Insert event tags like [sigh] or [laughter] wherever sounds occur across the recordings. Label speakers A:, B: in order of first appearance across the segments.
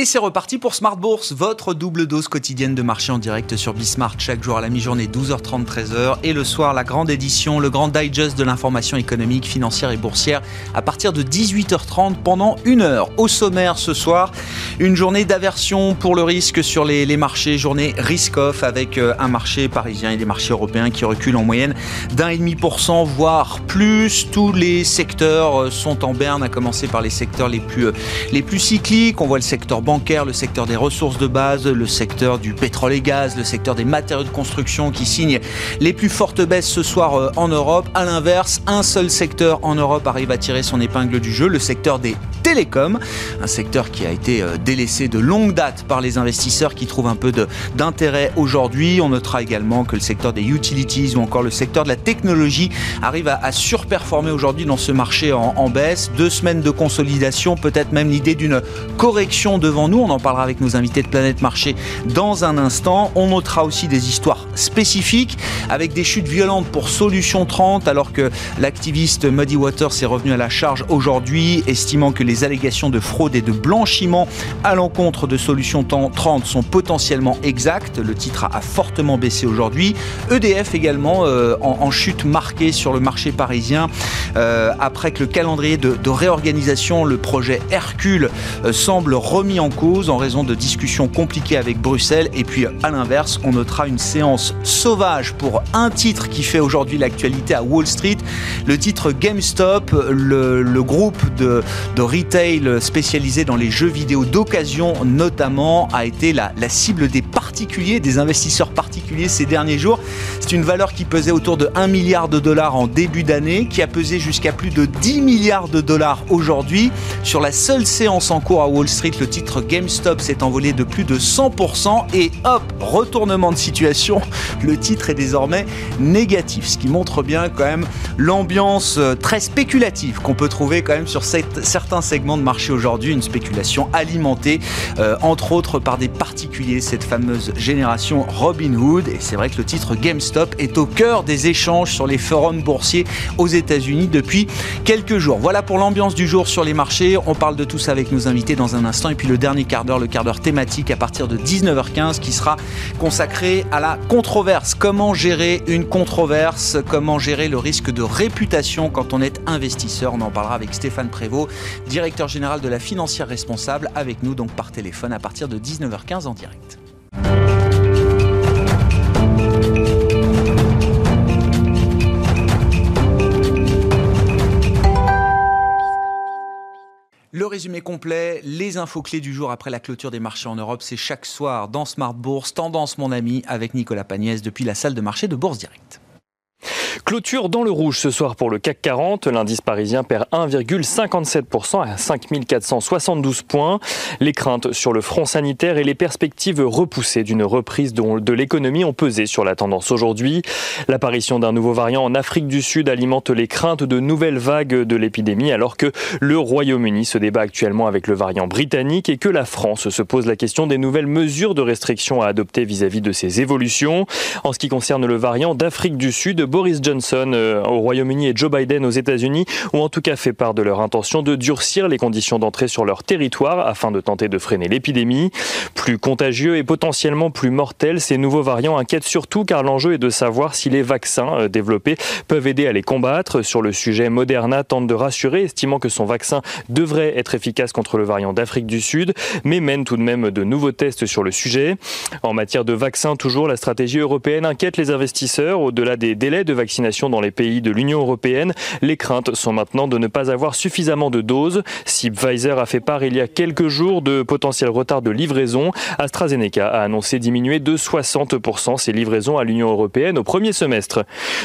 A: Et c'est reparti pour Smart Bourse, votre double dose quotidienne de marché en direct sur Bismart chaque jour à la mi-journée 12h30 13h et le soir la grande édition, le grand digest de l'information économique, financière et boursière à partir de 18h30 pendant une heure. Au sommaire ce soir, une journée d'aversion pour le risque sur les, marchés, journée risk-off avec euh, un marché parisien et des marchés européens qui reculent en moyenne d'un et demi pour cent voire plus. Tous les secteurs euh, sont en berne, à commencer par les secteurs les plus, euh, les plus cycliques. On voit le secteur bancaire, le secteur des ressources de base, le secteur du pétrole et gaz, le secteur des matériaux de construction qui signent les plus fortes baisses ce soir euh, en Europe. À l'inverse, un seul secteur en Europe arrive à tirer son épingle du jeu, le secteur des télécoms, un secteur qui a été euh, délaissé de longue date par les investisseurs qui trouvent un peu d'intérêt aujourd'hui. On notera également que le secteur des utilities ou encore le secteur de la technologie arrive à, surperformer aujourd'hui dans ce marché en, en baisse. Deux semaines de consolidation, peut-être même l'idée d'une correction devant nous. On en parlera avec nos invités de Planète Marché dans un instant. On notera aussi des histoires spécifiques avec des chutes violentes pour Solution 30 alors que l'activiste Muddy Waters est revenu à la charge aujourd'hui estimant que les allégations de fraude et de blanchiment à l'encontre de Solution 30 sont potentiellement exactes. Le titre a fortement baissé aujourd'hui. EDF également euh, en, chute marquée sur le marché parisien euh, après que le calendrier de, de réorganisation, le projet Hercule, euh, semble remis en cause en raison de discussions compliquées avec Bruxelles. Et puis à l'inverse, on notera une séance sauvage pour un titre qui fait aujourd'hui l'actualité à Wall Street. Le titre GameStop, le, groupe de, de, retail spécialisé dans les jeux vidéo d'occasion notamment, a été la, la cible des particuliers, des investisseurs particuliers ces derniers jours. C'est une valeur qui pesait autour de 1 milliard de dollars en début d'année, qui a pesé jusqu'à plus de 10 milliards de dollars aujourd'hui. Sur la seule séance en cours à Wall Street, le titre GameStop s'est envolé de plus de 100% et hop, retournement de situation, [laughs] le titre est désormais négatif, ce qui montre bien quand même l'ambiance euh, très spéculative qu'on peut trouver quand même sur certains segments de marché aujourd'hui, une spéculation alimentée euh, entre autres par des particuliers, cette fameuse génération Robinhood et c'est vrai que le titre GameStop est au cœur des échanges sur les forums boursiers aux États-Unis depuis quelques jours. Voilà pour l'ambiance du jour sur les marchés, on parle de tout ça avec nos invités dans un instant. Et puis le dernier quart d'heure, le quart d'heure thématique à partir de 19h15 qui sera consacré à la controverse. Comment gérer une controverse? Comment gérer le risque de réputation quand on est investisseur? On en parlera avec Stéphane Prévost, directeur général de la financière responsable, avec nous donc par téléphone à partir de 19h15 en direct. Le résumé complet, les infos clés du jour après la clôture des marchés en Europe, c'est chaque soir dans Smart Bourse, Tendance mon ami, avec Nicolas Pagnès depuis la salle de marché de Bourse Direct.
B: Clôture dans le rouge ce soir pour le CAC 40. L'indice parisien perd 1,57% à 5472 points. Les craintes sur le front sanitaire et les perspectives repoussées d'une reprise de l'économie ont pesé sur la tendance aujourd'hui. L'apparition d'un nouveau variant en Afrique du Sud alimente les craintes de nouvelles vagues de l'épidémie alors que le Royaume-Uni se débat actuellement avec le variant britannique et que la France se pose la question des nouvelles mesures de restriction à adopter vis-à-vis -vis de ces évolutions. En ce qui concerne le variant d'Afrique du Sud, Boris Johnson euh, au Royaume-Uni et Joe Biden aux États-Unis ont en tout cas fait part de leur intention de durcir les conditions d'entrée sur leur territoire afin de tenter de freiner l'épidémie. Plus contagieux et potentiellement plus mortels, ces nouveaux variants inquiètent surtout car l'enjeu est de savoir si les vaccins euh, développés peuvent aider à les combattre. Sur le sujet, Moderna tente de rassurer, estimant que son vaccin devrait être efficace contre le variant d'Afrique du Sud, mais mène tout de même de nouveaux tests sur le sujet. En matière de vaccins, toujours, la stratégie européenne inquiète les investisseurs au-delà des délais de vaccination dans les pays de l'Union européenne. Les craintes sont maintenant de ne pas avoir suffisamment de doses. Si Pfizer a fait part il y a quelques jours de potentiel retard de livraison, AstraZeneca a annoncé diminuer de 60% ses livraisons à l'Union européenne au premier semestre.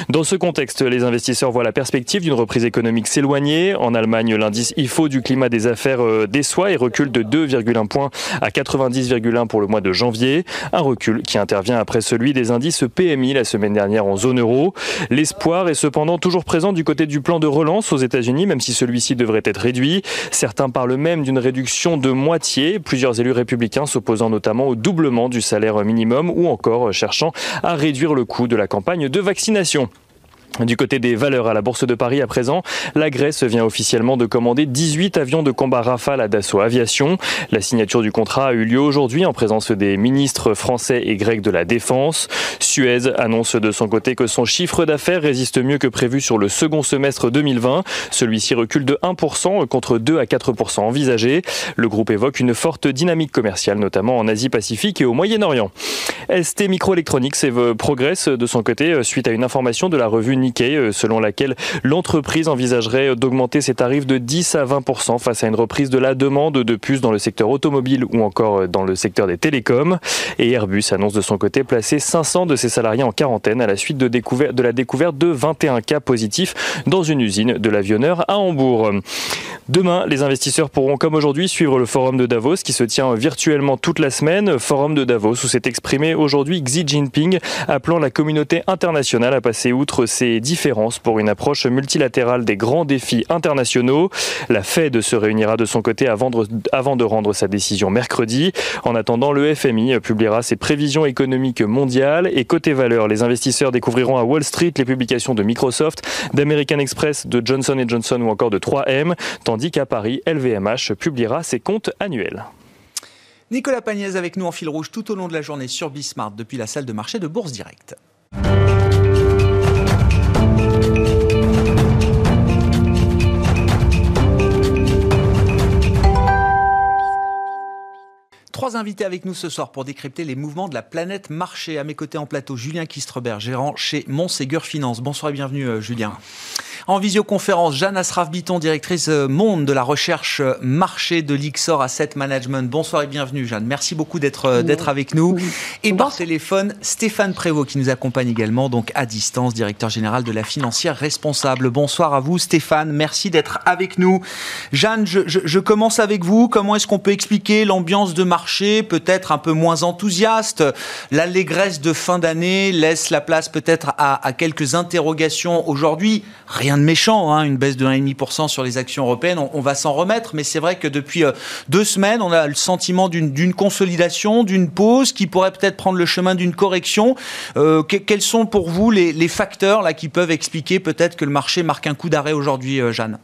B: Dans ce contexte, les investisseurs voient la perspective d'une reprise économique s'éloigner. En Allemagne, l'indice IFO du climat des affaires euh, déçoit et recule de 2,1 points à 90,1 pour le mois de janvier. Un recul qui intervient après celui des indices PMI la semaine dernière en zone euro. L'espoir est cependant toujours présent du côté du plan de relance aux États-Unis, même si celui-ci devrait être réduit. Certains parlent même d'une réduction de moitié, plusieurs élus républicains s'opposant notamment au doublement du salaire minimum ou encore cherchant à réduire le coût de la campagne de vaccination. Du côté des valeurs à la Bourse de Paris à présent, la Grèce vient officiellement de commander 18 avions de combat Rafale à Dassault Aviation. La signature du contrat a eu lieu aujourd'hui en présence des ministres français et grecs de la Défense. Suez annonce de son côté que son chiffre d'affaires résiste mieux que prévu sur le second semestre 2020. Celui-ci recule de 1% contre 2 à 4% envisagés. Le groupe évoque une forte dynamique commerciale, notamment en Asie-Pacifique et au Moyen-Orient. ST Microelectronics progresse de son côté suite à une information de la revue euh, selon laquelle l'entreprise envisagerait d'augmenter ses tarifs de 10 à 20 face à une reprise de la demande de puces dans le secteur automobile ou encore euh, dans le secteur des télécoms. Et Airbus annonce de son côté placer 500 de ses salariés en quarantaine à la suite de, de la découverte de 21 cas positifs dans une usine de l'avionneur à Hambourg. Demain, les investisseurs pourront, comme aujourd'hui, suivre le forum de Davos qui se tient virtuellement toute la semaine. Forum de Davos où s'est exprimé aujourd'hui Xi Jinping, appelant la communauté internationale à passer outre ses différences pour une approche multilatérale des grands défis internationaux. La Fed se réunira de son côté avant de rendre sa décision mercredi. En attendant, le FMI publiera ses prévisions économiques mondiales et côté valeur, les investisseurs découvriront à Wall Street les publications de Microsoft, d'American Express, de Johnson Johnson ou encore de 3M tandis qu'à Paris, LVMH publiera ses comptes annuels.
A: Nicolas Pagnès avec nous en fil rouge tout au long de la journée sur Bismart depuis la salle de marché de Bourse Directe. Trois invités avec nous ce soir pour décrypter les mouvements de la planète marché. À mes côtés en plateau, Julien Kistrebert, gérant chez Montségur Finance. Bonsoir et bienvenue, euh, Julien. En visioconférence, Jeanne Asraf-Biton, directrice euh, monde de la recherche euh, marché de l'Ixor Asset Management. Bonsoir et bienvenue, Jeanne. Merci beaucoup d'être euh, d'être avec nous. Et par téléphone, Stéphane Prévost qui nous accompagne également, donc à distance, directeur général de la financière responsable. Bonsoir à vous, Stéphane. Merci d'être avec nous. Jeanne, je, je, commence avec vous. Comment est-ce qu'on peut expliquer l'ambiance de marché, peut-être un peu moins enthousiaste? L'allégresse de fin d'année laisse la place peut-être à, à quelques interrogations aujourd'hui. Rien de méchant, hein, une baisse de 1,5% sur les actions européennes, on, va s'en remettre, mais c'est vrai que depuis euh, deux semaines, on a le sentiment d'une consolidation, d'une pause qui pourrait peut-être prendre le chemin d'une correction. Euh, quels sont pour vous les, les, facteurs là qui peuvent expliquer peut-être que le marché marque un coup d'arrêt aujourd'hui, euh, Jeanne?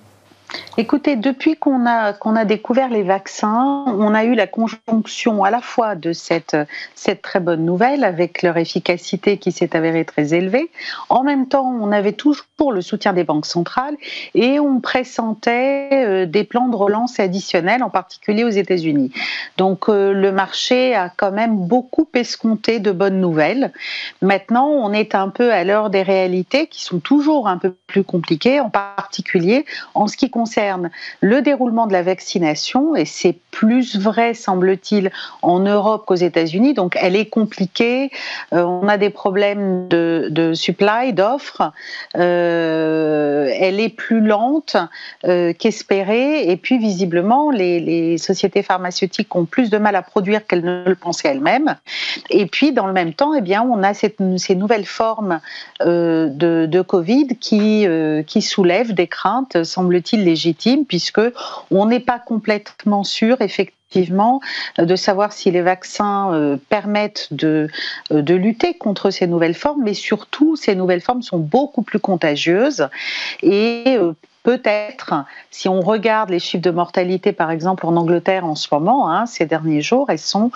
C: Écoutez, depuis qu'on a, qu'on a découvert les vaccins, on a eu la conjonction à la fois de cette, cette très bonne nouvelle avec leur efficacité qui s'est avérée très élevée. En même temps, on avait toujours le soutien des banques centrales et on pressentait euh, des plans de relance additionnels, en particulier aux États-Unis. Donc euh, le marché a quand même beaucoup escompté de bonnes nouvelles. Maintenant, on est un peu à l'heure des réalités qui sont toujours un peu plus compliquées, en particulier en ce qui concerne le déroulement de la vaccination, et c'est plus vrai, semble-t-il, en Europe qu'aux États-Unis. Donc, elle est compliquée. Euh, on a des problèmes de, supply, d'offres. Euh, elle est plus lente euh, qu'espérée. Et puis, visiblement, les, sociétés pharmaceutiques ont plus de mal à produire qu'elles ne le pensaient elles-mêmes. Et puis, dans le même temps, eh bien, on a ces nouvelles formes de, de, Covid qui, qui soulèvent des craintes, semble-t-il, puisque on n'est pas complètement sûr effectivement de savoir si les vaccins euh, permettent de, euh, de lutter contre ces nouvelles formes, mais surtout ces nouvelles formes sont beaucoup plus contagieuses. Et euh, Peut-être, si on regarde les chiffres de mortalité, par exemple en Angleterre en ce moment, hein, ces derniers jours, ils sont,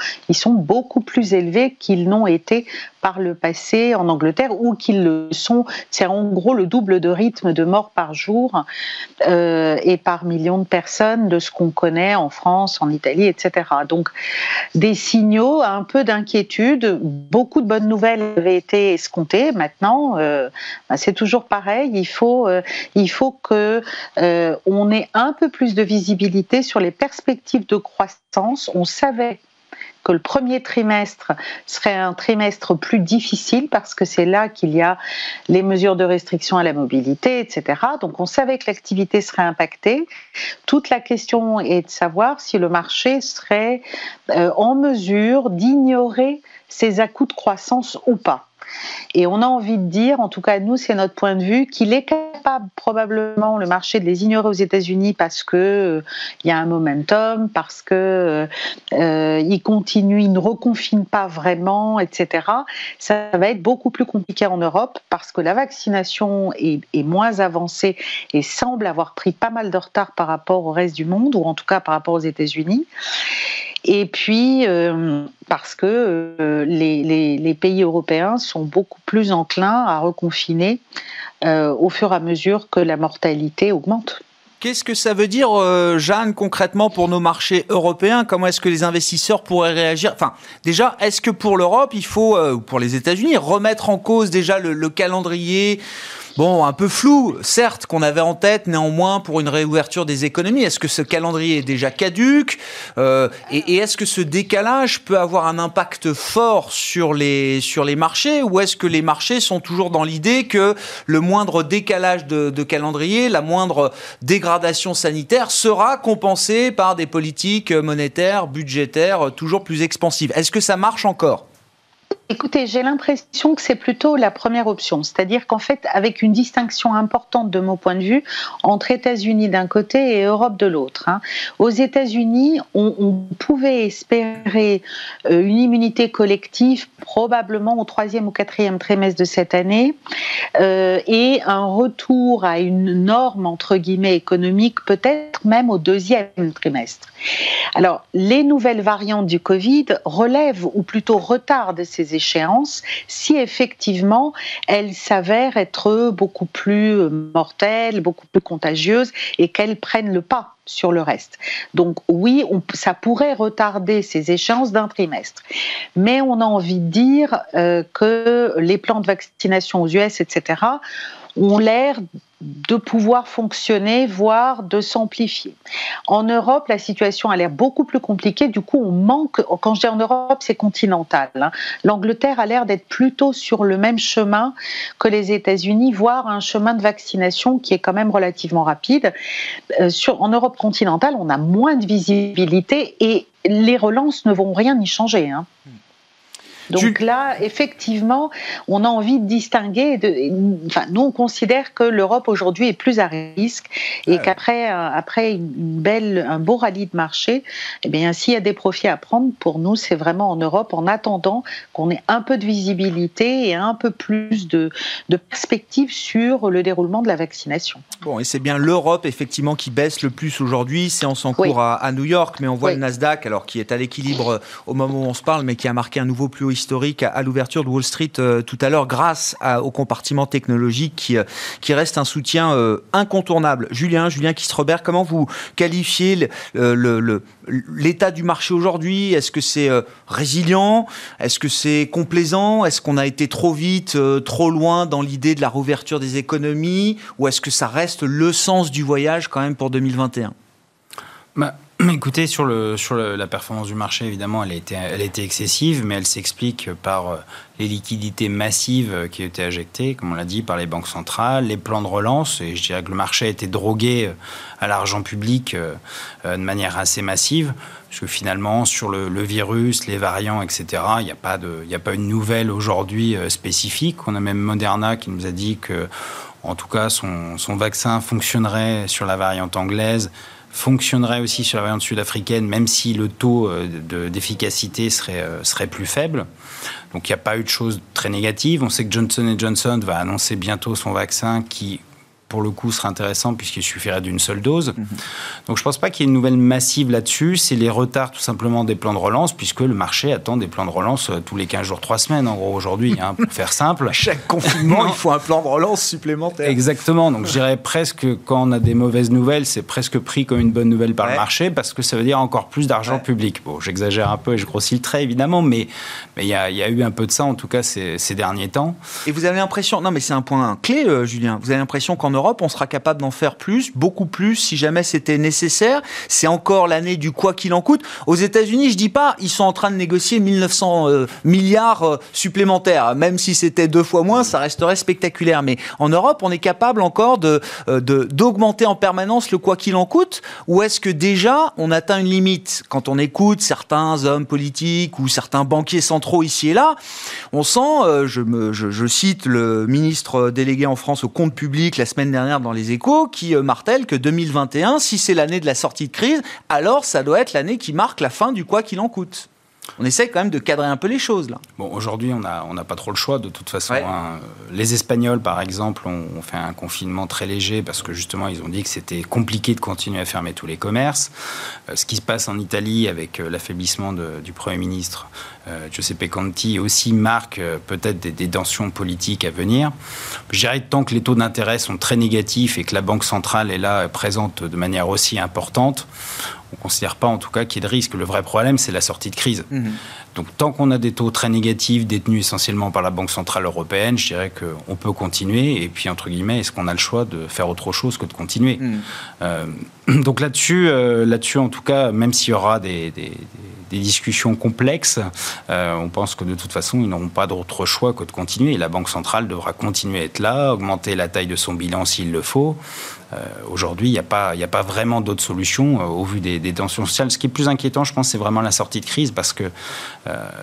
C: beaucoup plus élevés qu'ils n'ont été par le passé en Angleterre ou qu'ils le sont. C'est en gros le double de rythme de morts par jour euh, et par million de personnes de ce qu'on connaît en France, en Italie, etc. Donc des signaux, un peu d'inquiétude. Beaucoup de bonnes nouvelles avaient été escomptées. Maintenant, euh, bah, c'est toujours pareil. Il faut, euh, il faut que on ait un peu plus de visibilité sur les perspectives de croissance. On savait que le premier trimestre serait un trimestre plus difficile parce que c'est là qu'il y a les mesures de restriction à la mobilité, etc. Donc on savait que l'activité serait impactée. Toute la question est de savoir si le marché serait euh, en mesure d'ignorer ces à-coups de croissance ou pas. Et on a envie de dire, en tout cas nous c'est notre point de vue, qu'il est capable probablement le marché de les ignorer aux États-Unis parce que euh, il y a un momentum, parce que euh, il continue, il ne reconfine pas vraiment, etc. Ça va être beaucoup plus compliqué en Europe parce que la vaccination est, est moins avancée et semble avoir pris pas mal de retard par rapport au reste du monde ou en tout cas par rapport aux États-Unis. Et puis, euh, parce que euh, les, pays européens sont beaucoup plus enclins à reconfiner euh, au fur et à mesure que la mortalité augmente.
A: Qu'est-ce que ça veut dire, Jeanne, concrètement pour nos marchés européens? Comment est-ce que les investisseurs pourraient réagir? Enfin, déjà, est-ce que pour l'Europe, il faut, ou pour les États-Unis, remettre en cause déjà le calendrier bon, un peu flou, certes, qu'on avait en tête néanmoins pour une réouverture des économies. Est-ce que ce calendrier est déjà caduque euh, Et, est-ce que ce décalage peut avoir un impact fort sur les, sur les marchés Ou est-ce que les marchés sont toujours dans l'idée que le moindre décalage de, de calendrier, la moindre dégradation sanitaire sera compensée par des politiques monétaires, budgétaires toujours plus expansives? Est-ce que ça marche encore?
C: Écoutez, j'ai l'impression que c'est plutôt la première option, c'est-à-dire qu'en fait, avec une distinction importante de mon point de vue entre États-Unis d'un côté et Europe de l'autre. Hein. Aux États-Unis, on, pouvait espérer euh, une immunité collective probablement au troisième ou quatrième trimestre de cette année euh, et un retour à une norme entre guillemets économique peut-être même au deuxième trimestre. Alors, les nouvelles variantes du Covid relèvent ou plutôt retardent ces échéances si effectivement elles s'avèrent être beaucoup plus mortelles, beaucoup plus contagieuses et qu'elles prennent le pas sur le reste. Donc oui, ça pourrait retarder ces échéances d'un trimestre. Mais on a envie de dire euh, que les plans de vaccination aux US, etc., ont l'air de pouvoir fonctionner, voire de s'amplifier. En Europe, la situation a l'air beaucoup plus compliquée. Du coup, on manque, quand je dis en Europe, c'est continental. Hein. L'Angleterre a l'air d'être plutôt sur le même chemin que les États-Unis, voire un chemin de vaccination qui est quand même relativement rapide. Euh, en Europe continentale, on a moins de visibilité et les relances ne vont rien y changer. Hein. Hmm. Donc là, effectivement, on a envie de distinguer. De, enfin, nous, on considère que l'Europe aujourd'hui est plus à risque et qu'après, euh, après une belle, un beau rallye de marché, eh bien, s'il y a des profits à prendre, pour nous, c'est vraiment en Europe, en attendant qu'on ait un peu de visibilité et un peu plus de, de perspective sur le déroulement de la vaccination.
A: Bon, et c'est bien l'Europe, effectivement, qui baisse le plus aujourd'hui. C'est en cours à, à, New York, mais on voit le Nasdaq, alors qui est à l'équilibre au moment où on se parle, mais qui a marqué un nouveau plus haut historique à, l'ouverture de Wall Street euh, tout à l'heure grâce au compartiment technologique qui, euh, qui reste un soutien euh, incontournable. Julien, Julien Kistrobert, comment vous qualifiez l'état du marché aujourd'hui? Est-ce que c'est résilient? Est-ce que c'est complaisant? Est-ce qu'on a été trop vite, trop loin dans l'idée de la rouverture des économies? Ou est-ce que ça reste le sens du voyage quand même pour 2021
D: Écoutez, sur, la performance du marché, évidemment, elle a été, excessive, mais elle s'explique par euh, les liquidités massives qui ont été injectées, comme on l'a dit, par les banques centrales, les plans de relance. Et je dirais que le marché a été drogué euh, à l'argent public euh, de manière assez massive, parce que finalement, sur le, virus, les variants, etc., il n'y a, pas une nouvelle aujourd'hui spécifique. On a même Moderna qui nous a dit que, en tout cas, son vaccin fonctionnerait sur la variante anglaise fonctionnerait aussi sur la variante sud-africaine, même si le taux euh, d'efficacité serait, euh, serait plus faible. Donc il n'y a pas eu de choses très négatives. On sait que Johnson Johnson va annoncer bientôt son vaccin qui pour le coup, serait intéressant puisqu'il suffirait d'une seule dose. Mhm. Donc je ne pense pas qu'il y ait une nouvelle massive là-dessus. C'est les retards tout simplement des plans de relance, puisque le marché attend des plans de relance euh, tous les 15 jours, 3 semaines, en gros, aujourd'hui, hein, pour faire simple. [laughs]
A: À chaque confinement, il faut un plan de relance supplémentaire.
D: Exactement. Donc je dirais presque, quand on a des mauvaises nouvelles, c'est presque pris comme une bonne nouvelle par le marché, parce que ça veut dire encore plus d'argent public. Bon, j'exagère un peu et je grossis le trait, évidemment, mais il y, a, y, a eu un peu de ça, en tout cas, ces, ces derniers temps.
A: Et vous avez l'impression, non mais c'est un point clé, euh, Julien, vous avez l'impression qu'en Europe, on sera capable d'en faire plus, beaucoup plus, si jamais c'était nécessaire. C'est encore l'année du quoi qu'il en coûte. Aux États-Unis, je dis pas, ils sont en train de négocier 1900 euh, milliards euh, supplémentaires. Même si c'était deux fois moins, ça resterait spectaculaire. Mais en Europe, on est capable encore de d'augmenter en permanence le quoi qu'il en coûte. Ou est-ce que déjà on atteint une limite? Quand on écoute certains hommes politiques ou certains banquiers centraux ici et là On sent, je, me, je, je cite le ministre délégué en France au compte public la semaine dernière dans les échos, qui euh, martèle que 2021, si c'est l'année de la sortie de crise, alors ça doit être l'année qui marque la fin du quoi qu'il en coûte on essaie quand même de cadrer un peu les choses là.
D: Bon, aujourd'hui, on n'a on pas trop le choix de toute façon. Hein. Les Espagnols, par exemple, ont, fait un confinement très léger parce que justement, ils ont dit que c'était compliqué de continuer à fermer tous les commerces. Euh, ce qui se passe en Italie avec euh, l'affaiblissement du Premier ministre Giuseppe Conti aussi marque peut-être des, des, tensions politiques à venir. Je dirais tant que les taux d'intérêt sont très négatifs et que la Banque centrale est là présente de manière aussi importante, on ne considère pas en tout cas qu'il y ait de risque. Le vrai problème, c'est la sortie de crise. Mhm. Donc tant qu'on a des taux très négatifs détenus essentiellement par la Banque Centrale Européenne, je dirais qu'on peut continuer. Et puis, entre guillemets, est-ce qu'on a le choix de faire autre chose que de continuer mhm. euh, [clears throat] Donc là-dessus, euh, là-dessus, en tout cas, même s'il y aura des, discussions complexes, euh, on pense que de toute façon, ils n'auront pas d'autre choix que de continuer. Et la Banque Centrale devra continuer à être là, augmenter la taille de son bilan s'il le faut. Euh, aujourd'hui, il n'y a, pas, a pas vraiment d'autres solutions euh, au vu des, tensions sociales. Ce qui est plus inquiétant, je pense, c'est vraiment la sortie de crise parce que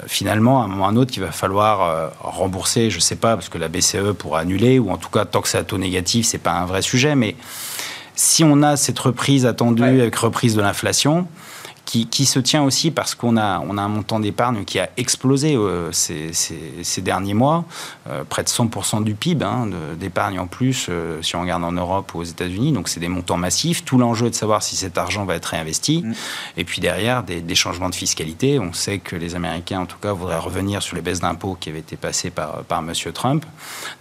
D: finalement, à un moment ou à un autre, il va falloir rembourser, je ne sais pas, parce que la BCE pourra annuler, ou en tout cas, tant que c'est à taux négatif, ce n'est pas un vrai sujet. Mais si on a cette reprise attendue avec reprise de l'inflation, qui, se tient aussi parce qu'on a, on a un montant d'épargne qui a explosé euh, ces, ces, derniers mois, euh, près de 100% du PIB hein, d'épargne en plus, euh, si on regarde en Europe ou aux États-Unis. Donc c'est des montants massifs. Tout l'enjeu est de savoir si cet argent va être réinvesti. Mm. Et puis derrière, des, des, changements de fiscalité. On sait que les Américains, en tout cas, voudraient revenir sur les baisses d'impôts qui avaient été passées par, par M. Trump.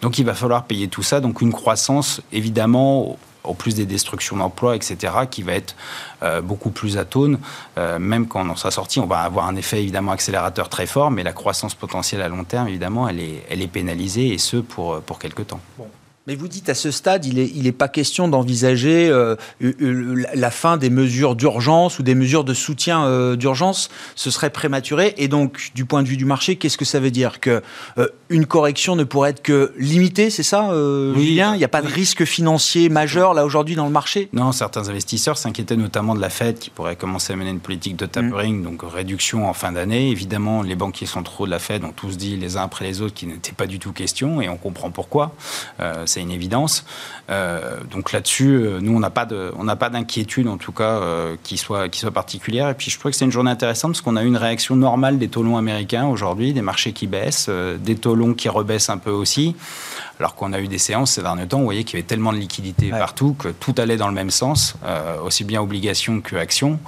D: Donc il va falloir payer tout ça. Donc une croissance, évidemment, au plus des destructions d'emplois, etc., qui va être euh, beaucoup plus atone. Euh, même quand on en sera sorti, on va avoir un effet évidemment accélérateur très fort, mais la croissance potentielle à long terme, évidemment, elle est, elle pénalisée, et ce, pour, pour quelques temps.
A: Mais vous dites à ce stade, il n'est il est pas question d'envisager euh, la fin des mesures d'urgence ou des mesures de soutien euh, d'urgence. Ce serait prématuré. Et donc, du point de vue du marché, qu'est-ce que ça veut dire Que euh, une correction ne pourrait être que limitée, c'est ça, oui, Julien? Il n'y a pas de risque financier majeur là aujourd'hui dans le marché?
D: Non, certains investisseurs s'inquiétaient notamment de la Fed qui pourrait commencer à mener une politique de tapering, mmh. donc réduction en fin d'année. Évidemment, les banquiers centraux de la Fed ont tous dit les uns après les autres qu'il n'était pas du tout question, et on comprend pourquoi c'est une évidence. Euh, donc là-dessus, euh, nous, on n'a pas d'inquiétude en tout cas euh, qui soit qui soit particulière. Et puis je trouve que c'est une journée intéressante parce qu'on a eu une réaction normale des taux longs américains aujourd'hui, des marchés qui baissent, des taux longs qui rebaissent un peu aussi. Alors qu'on a eu des séances ces derniers temps, vous voyez qu'il y avait tellement de liquidités partout que tout allait dans le même sens, aussi bien obligation que action.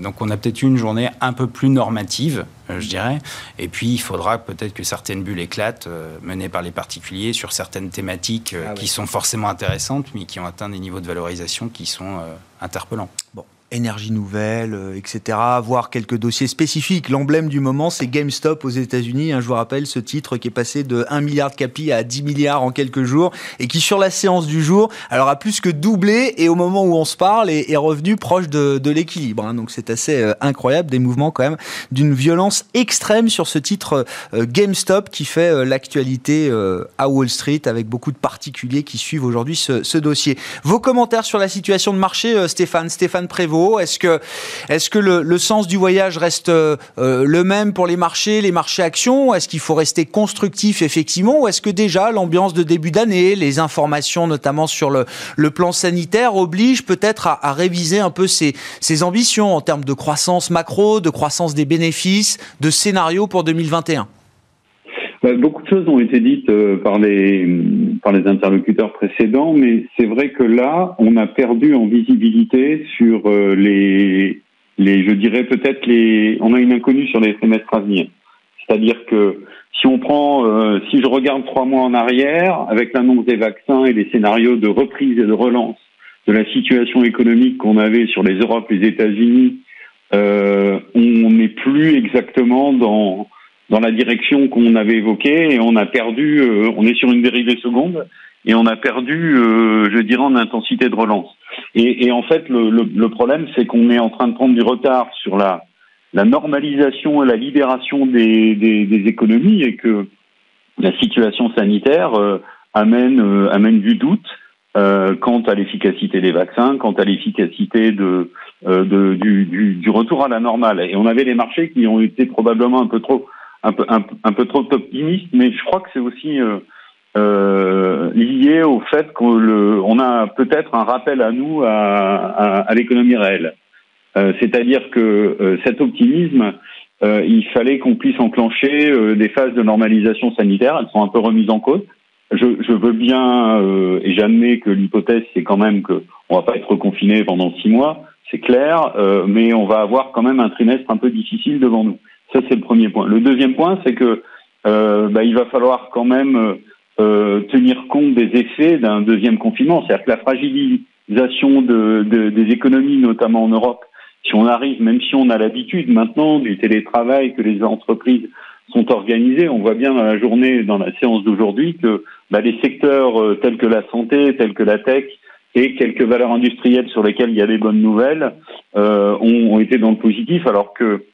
D: donc on a peut-être eu une journée un peu plus normative euh, je dirais. Et puis, il faudra peut-être que certaines bulles éclatent, euh, menées par les particuliers, sur certaines thématiques euh, ah qui sont forcément intéressantes, mais qui ont atteint des niveaux de valorisation qui sont interpellants.
A: Bon énergie nouvelle, euh, etc. Voir quelques dossiers spécifiques. L'emblème du moment, c'est GameStop aux États-Unis. Hein, je vous rappelle ce titre qui est passé de 1 milliard de capi à 10 milliards en quelques jours et qui, sur la séance du jour, alors a plus que doublé et au moment où on se parle est, revenu proche de, l'équilibre. Hein. Donc c'est assez euh, incroyable, des mouvements quand même d'une violence extrême sur ce titre euh, GameStop qui fait l'actualité à Wall Street avec beaucoup de particuliers qui suivent aujourd'hui ce, ce, dossier. Vos commentaires sur la situation de marché, Stéphane, Stéphane Prévost est-ce que, le, sens du voyage reste euh, le même pour les marchés, les marchés actions? Est-ce qu'il faut rester constructif effectivement? Ou est-ce que déjà l'ambiance de début d'année, les informations notamment sur le, plan sanitaire obligent peut-être à, réviser un peu ses, ambitions en termes de croissance macro, de croissance des bénéfices, de scénario pour 2021
E: bah, beaucoup de choses ont été dites euh, par les par les interlocuteurs précédents, mais c'est vrai que là, on a perdu en visibilité sur euh, les les je dirais peut-être les on a une inconnue sur les trimestres à venir. C'est-à-dire que si on prend euh, si je regarde trois mois en arrière avec l'annonce des vaccins et les scénarios de reprise et de relance de la situation économique qu'on avait sur les Europes, les États-Unis, on n'est plus exactement dans dans la direction qu'on avait évoquée et on a perdu, euh, on est sur une dérivée seconde et on a perdu, euh, je dirais, en intensité de relance. Et, et en fait, le, le, le problème, c'est qu'on est en train de prendre du retard sur la, la normalisation et la libération des, des, des économies et que la situation sanitaire euh, amène, euh, amène du doute euh, quant à l'efficacité des vaccins, quant à l'efficacité de, de du, du, du, retour à la normale. Et on avait les marchés qui ont été probablement un peu trop un peu un, un peu trop optimistes, mais je crois que c'est aussi euh, lié au fait qu'on a peut-être un rappel à nous à, à, à l'économie réelle. Euh, C'est-à-dire que euh, cet optimisme, euh, il fallait qu'on puisse enclencher euh, des phases de normalisation sanitaire. Elles sont un peu remises en cause. Je, je veux bien et j'admets que l'hypothèse c'est quand même que on va pas être confiné pendant six mois, c'est clair, mais on va avoir quand même un trimestre un peu difficile devant nous. Ça c'est le premier point. Le deuxième point, c'est que bah, il va falloir quand même euh, tenir compte des effets d'un deuxième confinement. C'est-à-dire que la fragilisation de, de, des économies, notamment en Europe, si on arrive, même si on a l'habitude maintenant du télétravail, que les entreprises sont organisées, on voit bien dans la journée, dans la séance d'aujourd'hui, que bah, les secteurs euh, tels que la santé, tels que la tech, et quelques valeurs industrielles sur lesquelles il y a des bonnes nouvelles euh, ont, ont, été dans le positif, alors que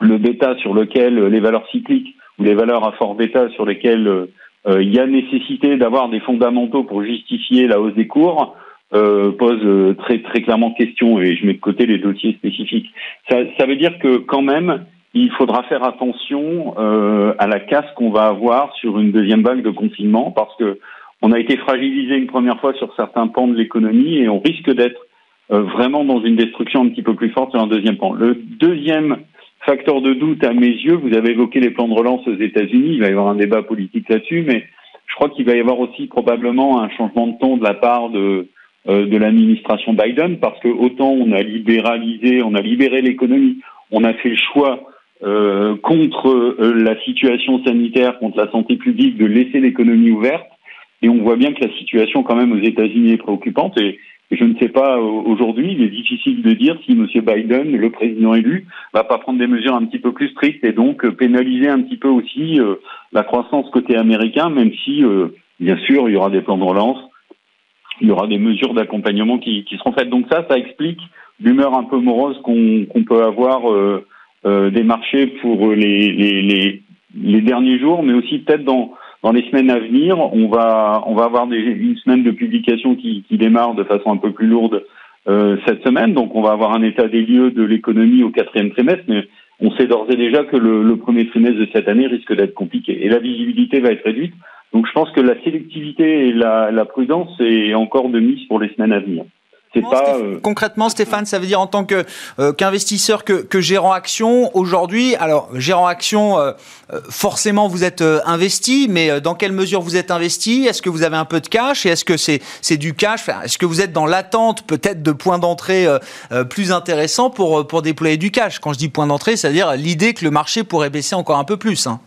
E: le bêta sur lequel les valeurs cycliques ou les valeurs à fort bêta sur lesquelles euh, il y a nécessité d'avoir des fondamentaux pour justifier la hausse des cours. Euh, pose euh, très très clairement question et je mets de côté les dossiers spécifiques. Ça, ça veut dire que quand même il faudra faire attention euh, à la casse qu'on va avoir sur une deuxième vague de confinement parce que on a été fragilisé une première fois sur certains pans de l'économie et on risque d'être euh, vraiment dans une destruction un petit peu plus forte sur un deuxième pan. Le deuxième facteur de doute à mes yeux, vous avez évoqué les plans de relance aux États-Unis, il va y avoir un débat politique là-dessus, mais je crois qu'il va y avoir aussi probablement un changement de ton de la part de, euh, de l'administration Biden, parce que autant on a libéralisé, on a libéré l'économie, on a fait le choix euh, contre euh, la situation sanitaire, contre la santé publique, de laisser l'économie ouverte, et on voit bien que la situation quand même aux États-Unis est préoccupante, et je ne sais pas aujourd'hui, il est difficile de dire si M. Biden, le président élu, va pas prendre des mesures un petit peu plus strictes et donc pénaliser un petit peu aussi euh, la croissance côté américain, même si, euh, bien sûr, il y aura des plans de relance, il y aura des mesures d'accompagnement qui, qui, seront faites. Donc ça, ça explique l'humeur un peu morose qu'on qu peut avoir euh, des marchés pour les, les, les, les derniers jours, mais aussi peut-être dans dans les semaines à venir, on va on va avoir une semaine de publication qui, démarre de façon un peu plus lourde euh, cette semaine. Donc on va avoir un état des lieux de l'économie au quatrième trimestre, mais on sait d'ores et déjà que le, le premier trimestre de cette année risque d'être compliqué et la visibilité va être réduite. Donc je pense que la sélectivité et la, la prudence est encore de mise pour les semaines à venir.
A: Pas, euh... Concrètement, Stéphane, ça veut dire en tant que euh, qu'investisseur, que, que, gérant action aujourd'hui. Alors, gérant action, euh, forcément, vous êtes investi, mais dans quelle mesure vous êtes investi? Est-ce que vous avez un peu de cash? Et est-ce que c'est c'est du cash? Est-ce que vous êtes dans l'attente peut-être de points d'entrée plus intéressants pour pour déployer du cash? Quand je dis point d'entrée, c'est-à-dire l'idée que le marché pourrait baisser encore un peu plus. Hein.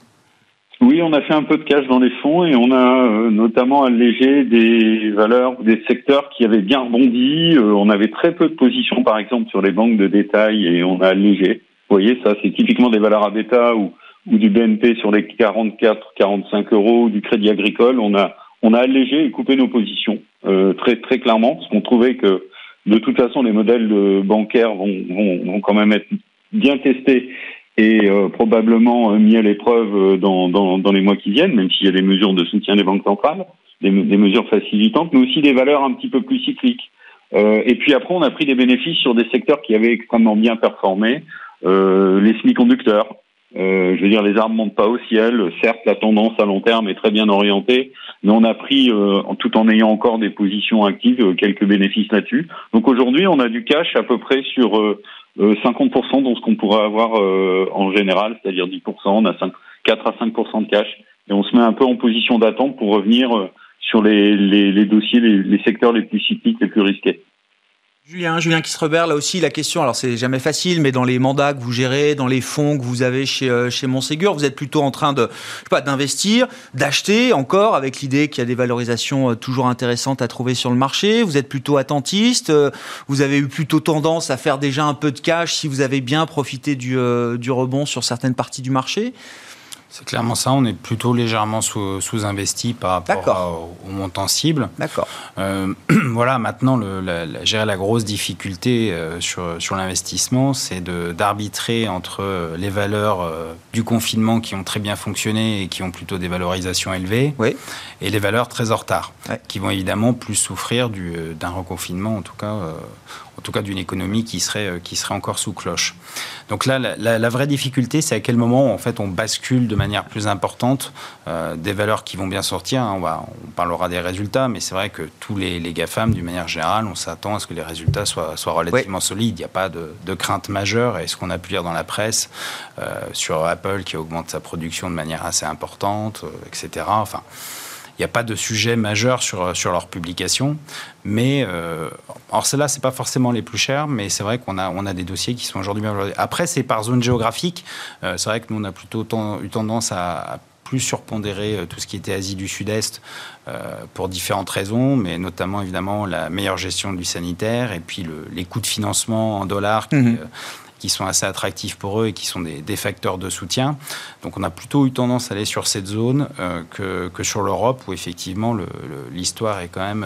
E: Oui, on a fait un peu de cash dans les fonds et on a euh, notamment allégé des valeurs, des secteurs qui avaient bien rebondi. Euh, on avait très peu de positions, par exemple, sur les banques de détail et on a allégé. Vous voyez, ça, c'est typiquement des valeurs à bêta ou, ou du BNP sur les 44, 45 euros, ou du crédit agricole. On a, on a allégé et coupé nos positions euh, très, très clairement parce qu'on trouvait que de toute façon, les modèles bancaires vont, vont, vont quand même être bien testés et euh, probablement mis à l'épreuve euh, dans, dans, dans, les mois qui viennent, même s'il y a des mesures de soutien des banques centrales, des, des, mesures facilitantes, mais aussi des valeurs un petit peu plus cycliques. Euh, et puis après, on a pris des bénéfices sur des secteurs qui avaient extrêmement bien performé, euh, les semi-conducteurs. Euh, je veux dire, les armes montent pas au ciel. Certes, la tendance à long terme est très bien orientée, mais on a pris, tout en ayant encore des positions actives, quelques bénéfices là-dessus. Donc aujourd'hui, on a du cash à peu près sur 50% dans ce qu'on pourrait avoir euh, en général, c'est-à-dire 10%, on a 5, 4 à 5% de cash, et on se met un peu en position d'attente pour revenir euh, sur les dossiers, les, les, secteurs les plus cycliques, les plus risqués.
A: Julien, Julien Kisrebert, là aussi la question, alors c'est jamais facile, mais dans les mandats que vous gérez, dans les fonds que vous avez chez, euh, chez vous êtes plutôt en train de, je sais pas, d'investir, d'acheter encore, avec l'idée qu'il y a des valorisations euh, toujours intéressantes à trouver sur le marché. Vous êtes plutôt attentiste. Euh, vous avez eu plutôt tendance à faire déjà un peu de cash si vous avez bien profité du, du rebond sur certaines parties du marché.
D: C'est clairement ça. On est plutôt légèrement sous-investi par rapport au, montant cible.
A: D'accord.
D: Euh, [clears throat] voilà, maintenant, le, la, gérer la grosse difficulté euh, sur, sur l'investissement, c'est d'arbitrer entre euh, les valeurs du confinement qui ont très bien fonctionné et qui ont plutôt des valorisations élevées,
A: oui.
D: et les valeurs très en retard, qui vont évidemment plus souffrir d'un reconfinement, en tout cas en tout cas d'une économie qui serait, euh, qui serait encore sous cloche. Donc là, la, vraie difficulté, c'est à quel moment en fait on bascule de manière plus importante euh, des valeurs qui vont bien sortir. Hein. On, va, on parlera des résultats, mais c'est vrai que tous les, les GAFAM, d'une manière générale, on s'attend à ce que les résultats soient, soient relativement solides. Il n'y a pas de, de, crainte majeure. Et ce qu'on a pu lire dans la presse euh, sur Apple qui augmente sa production de manière assez importante, etc. Enfin. Il n'y a pas de sujet majeur sur, sur leur publication. Mais, euh, alors celles-là, ce n'est pas forcément les plus chers, mais c'est vrai qu'on a, on a des dossiers qui sont aujourd'hui bien. Après, c'est par zone géographique. Euh, c'est vrai que nous, on a plutôt eu tendance à, plus surpondérer euh, tout ce qui était Asie du Sud-Est pour différentes raisons, mais notamment évidemment la meilleure gestion du sanitaire et puis le, les coûts de financement en dollars qui, mhm qui sont assez attractifs pour eux et qui sont des, facteurs de soutien. Donc on a plutôt eu tendance à aller sur cette zone euh, que, que, sur l'Europe où effectivement l'histoire est quand même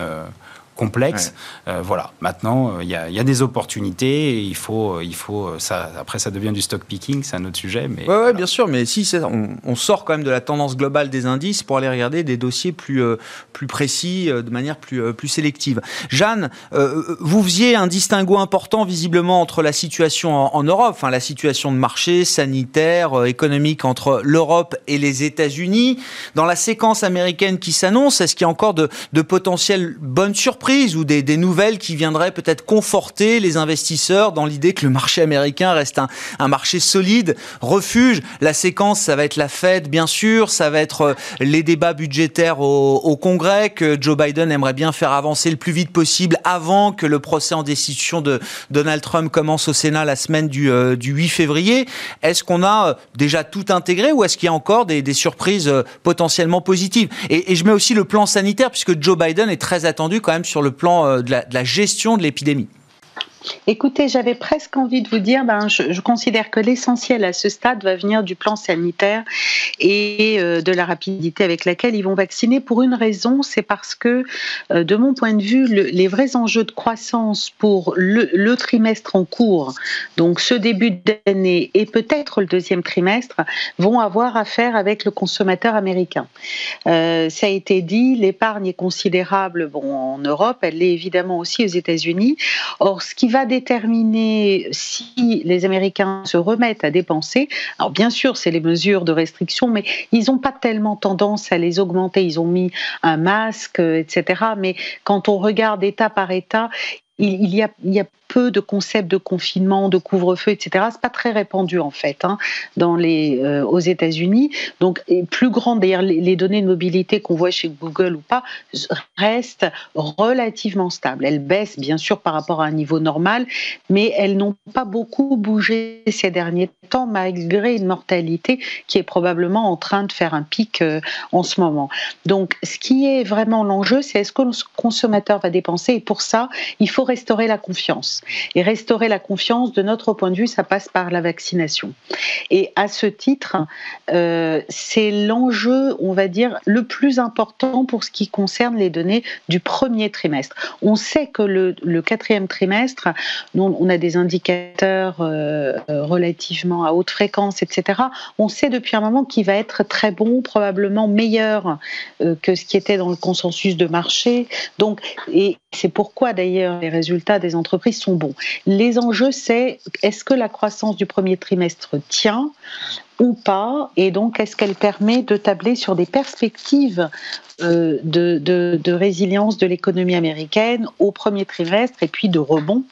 D: euh, complexe. Euh, voilà. Maintenant, il y, y, a des opportunités. Et il faut, il faut ça. Après, ça devient du stock picking, c'est un autre sujet. Mais
A: ouais, ouais bien sûr. Mais si on, on, sort quand même de la tendance globale des indices pour aller regarder des dossiers plus euh, plus précis, euh, de manière plus plus sélective. Jeanne, vous faisiez un distinguo important visiblement entre la situation en, en Europe, enfin la situation de marché sanitaire, économique entre l'Europe et les États-Unis. Dans la séquence américaine qui s'annonce, est-ce qu'il y a encore de, de potentielles bonnes surprises ou des, nouvelles qui viendraient peut-être conforter les investisseurs dans l'idée que le marché américain reste un, marché solide, refuge. La séquence, ça va être la Fed, bien sûr, ça va être euh, les débats budgétaires au, Congrès que Joe Biden aimerait bien faire avancer le plus vite possible avant que le procès en destitution de Donald Trump commence au Sénat la semaine du, euh, du 8 février. Est-ce qu'on a euh, déjà tout intégré ou est-ce qu'il y a encore des, surprises potentiellement positives? Et, je mets aussi le plan sanitaire puisque Joe Biden est très attendu quand même le plan euh, de la gestion de l'épidémie
C: Écoutez, j'avais presque envie de vous dire, ben, je, considère que l'essentiel à ce stade va venir du plan sanitaire et euh, de la rapidité avec laquelle ils vont vacciner. Pour une raison, c'est parce que, euh, de mon point de vue, le, les vrais enjeux de croissance pour le, le, trimestre en cours, donc ce début d'année et peut-être le deuxième trimestre, vont avoir à faire avec le consommateur américain. Euh, ça a été dit, l'épargne est considérable bon, en Europe, elle l'est évidemment aussi aux États-Unis. Or, ce qui va déterminer si les Américains se remettent à dépenser. Alors bien sûr, c'est les mesures de restriction, mais ils n'ont pas tellement tendance à les augmenter. Ils ont mis un masque, etc. Mais quand on regarde État par État, il, y a, il y a peu de concepts de confinement, de couvre-feu, etc. C'est pas très répandu en fait hein, dans les, euh, aux États-Unis. Donc plus grand d'ailleurs les, les, données de mobilité qu'on voit chez Google ou pas restent relativement stables. Elles baissent bien sûr par rapport à un niveau normal, mais elles n'ont pas beaucoup bougé ces derniers temps malgré une mortalité qui est probablement en train de faire un pic euh, en ce moment. Donc ce qui est vraiment l'enjeu, c'est est-ce que le consommateur va dépenser? Et pour ça il faut restaurer la confiance. Et restaurer la confiance, de notre point de vue, ça passe par la vaccination. Et à ce titre, euh, c'est l'enjeu, on va dire, le plus important pour ce qui concerne les données du premier trimestre. On sait que le, quatrième trimestre, on a des indicateurs euh, relativement à haute fréquence, etc. On sait depuis un moment qu'il va être très bon, probablement meilleur euh, que ce qui était dans le consensus de marché. Donc, et c'est pourquoi d'ailleurs les résultats des entreprises sont Les enjeux, c'est est-ce que la croissance du premier trimestre tient ou pas Et donc, est-ce qu'elle permet de tabler sur des perspectives euh, de, résilience de l'économie américaine au premier trimestre et puis de rebond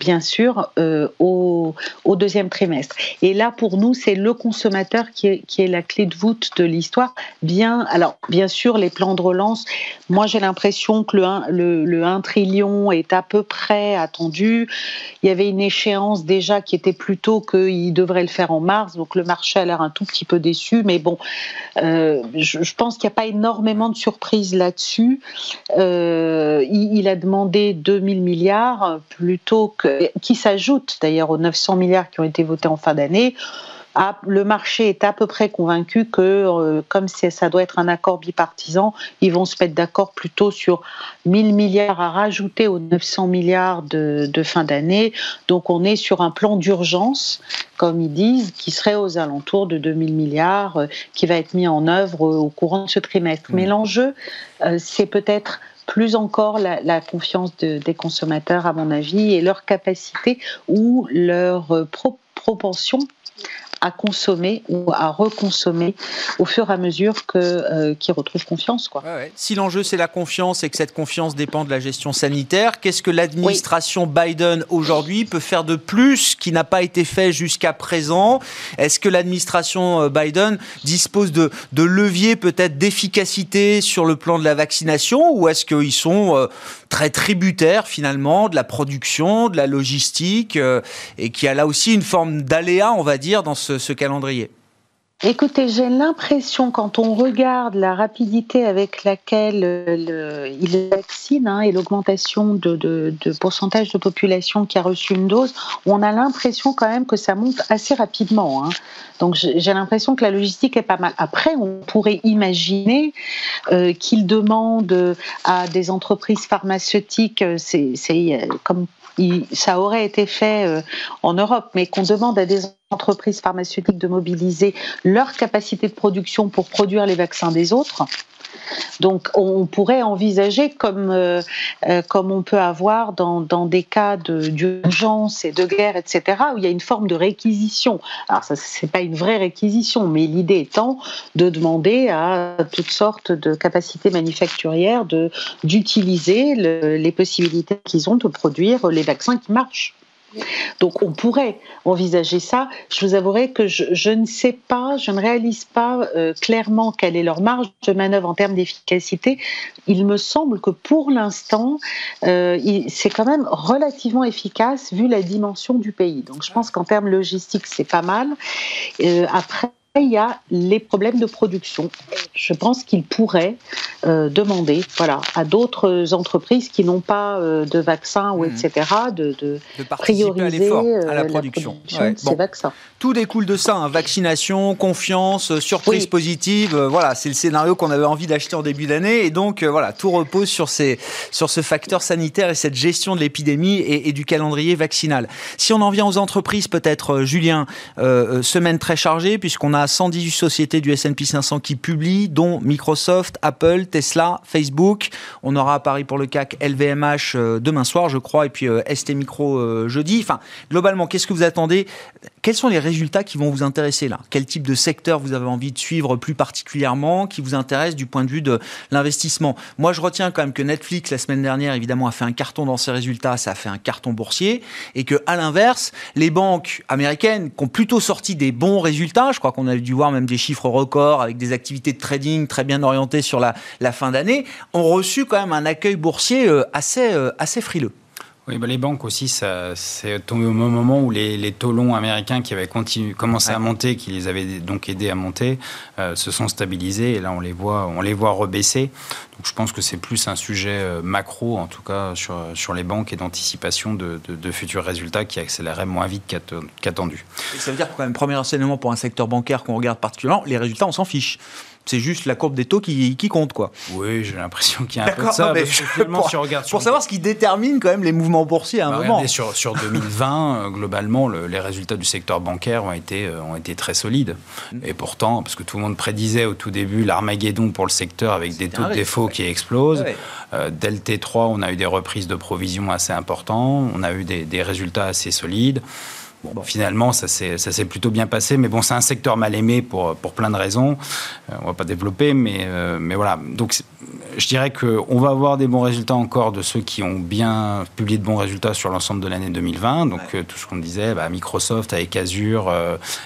C: bien sûr, euh, au, deuxième trimestre. Et là, pour nous, c'est le consommateur qui est, la clé de voûte de l'histoire. Bien, alors, bien sûr, les plans de relance, moi, j'ai l'impression que le 1, le, le 1 trillion est à peu près attendu. Il y avait une échéance déjà qui était plutôt qu'il devrait le faire en mars, donc le marché a l'air un tout petit peu déçu, mais bon, euh, je, je, pense qu'il n'y a pas énormément de surprises là-dessus. Euh, il, il, a demandé 2000 milliards plutôt que qui s'ajoute d'ailleurs aux 900 milliards qui ont été votés en fin d'année. le marché est à peu près convaincu que, euh, comme ça doit être un accord bipartisan, ils vont se mettre d'accord plutôt sur 1000 milliards à rajouter aux 900 milliards de, fin d'année. Donc on est sur un plan d'urgence, comme ils disent, qui serait aux alentours de 2000 milliards, euh, qui va être mis en œuvre au courant de ce trimestre. Mais mmh. l'enjeu, c'est peut-être plus encore la, confiance des consommateurs, à mon avis, et leur capacité ou leur euh, propension à consommer ou à reconsommer au fur et à mesure euh, qu'ils retrouvent confiance. Quoi.
A: Si l'enjeu c'est la confiance et que cette confiance dépend de la gestion sanitaire, qu'est-ce que l'administration Biden aujourd'hui peut faire de plus qui n'a pas été fait jusqu'à présent? Est-ce que l'administration euh, Biden dispose de, de leviers peut-être d'efficacité sur le plan de la vaccination? Ou est-ce qu'ils sont euh, très tributaires finalement de la production, de la logistique et qui a là aussi une forme d'aléa, on va dire, dans ce ce, calendrier
C: Écoutez, j'ai l'impression, quand on regarde la rapidité avec laquelle le, il vaccine hein, et l'augmentation de, pourcentage de population qui a reçu une dose, on a l'impression quand même que ça monte assez rapidement. Hein. Donc j'ai l'impression que la logistique est pas mal. Après, on pourrait imaginer euh, qu'il demande à des entreprises pharmaceutiques, euh, c'est euh, comme ça aurait été fait euh, en Europe, mais qu'on demande à des entreprises pharmaceutiques de mobiliser leur capacité de production pour produire les vaccins des autres, donc on pourrait envisager comme, euh, euh, comme on peut avoir dans, dans des cas d'urgence et de guerre, etc., où il y a une forme de réquisition. Alors ça, c'est pas une vraie réquisition, mais l'idée étant de demander à toutes sortes de capacités manufacturières d'utiliser les possibilités qu'ils ont de produire les vaccins qui marchent. Donc on pourrait envisager ça. Je vous avouerai que je, ne sais pas, je ne réalise pas euh, clairement quelle est leur marge de manœuvre en termes d'efficacité. Il me semble que pour l'instant, euh, c'est quand même relativement efficace vu la dimension du pays. Donc je pense qu'en termes logistiques, c'est pas mal. Euh, après, il y a les problèmes de production. Je pense qu'il pourrait euh, demander voilà, à d'autres entreprises qui n'ont pas euh, de vaccins ou etc. Hmm. de, de, prioriser
A: à, la euh, production,
C: de ces vaccins.
A: Tout découle de ça, hein. vaccination, confiance, surprise positive. voilà, c'est le scénario qu'on avait envie d'acheter en début d'année. Et donc, voilà, tout repose sur, ces, sur ce facteur sanitaire et cette gestion de l'épidémie et, et, du calendrier vaccinal. Si on en vient aux entreprises, peut-être, Julien, semaine très chargée, puisqu'on a 118 sociétés du S&P 500 qui publient, dont Microsoft, Apple, Tesla, Facebook. On aura à Paris pour le CAC LVMH euh, demain soir, je crois, et puis euh, ST Micro euh, jeudi. Enfin, globalement, qu'est-ce que vous attendez? Quels sont les résultats qui vont vous intéresser là? Quel type de secteur vous avez envie de suivre plus particulièrement, qui vous intéresse du point de vue de l'investissement? Moi, je retiens quand même que Netflix, la semaine dernière, évidemment, a fait un carton dans ses résultats, ça a fait un carton boursier, et que à l'inverse, les banques américaines qui ont plutôt sorti des bons résultats, je crois qu'on a dû voir même des chiffres records avec des activités de trading très bien orientées sur la, fin d'année, ont reçu quand même un accueil boursier euh, euh, assez frileux.
D: Oui, bah les banques aussi, c'est tombé au moment où les, les, taux longs américains qui avaient continué, commencé à monter, qui les avaient donc aidés à monter, euh, se sont stabilisés et là on les voit, on les voit rebaisser. Donc je pense que c'est plus un sujet macro, en tout cas sur, sur les banques et d'anticipation de, de, futurs résultats qui accéléreraient moins vite qu'attendu.
A: ça veut dire quand même, premier enseignement pour un secteur bancaire qu'on regarde particulièrement, les résultats on s'en fiche c'est juste la courbe des taux qui, compte, quoi.
D: Oui, j'ai l'impression qu'il y a un peu de ça.
A: pour, savoir ce qui détermine quand même les mouvements boursiers à un bah, moment.
D: Sur, sur 2020, euh, globalement, les résultats du secteur bancaire ont été, euh, ont été très solides. Mm. Et pourtant, parce que tout le monde prédisait au tout début l'Armageddon pour le secteur avec des taux de défaut qui explosent. Euh, dès le T3, on a eu des reprises de provisions assez importantes, on a eu des, des résultats assez solides. Bon, finalement, ça s'est plutôt bien passé, mais bon, c'est un secteur mal aimé pour, pour plein de raisons. Euh, on va pas développer, mais, euh, mais voilà. Donc, je dirais qu'on va avoir des bons résultats encore de ceux qui ont bien publié de bons résultats sur l'ensemble de l'année 2020. Donc, euh, tout ce qu'on disait, bah, Microsoft avec Azure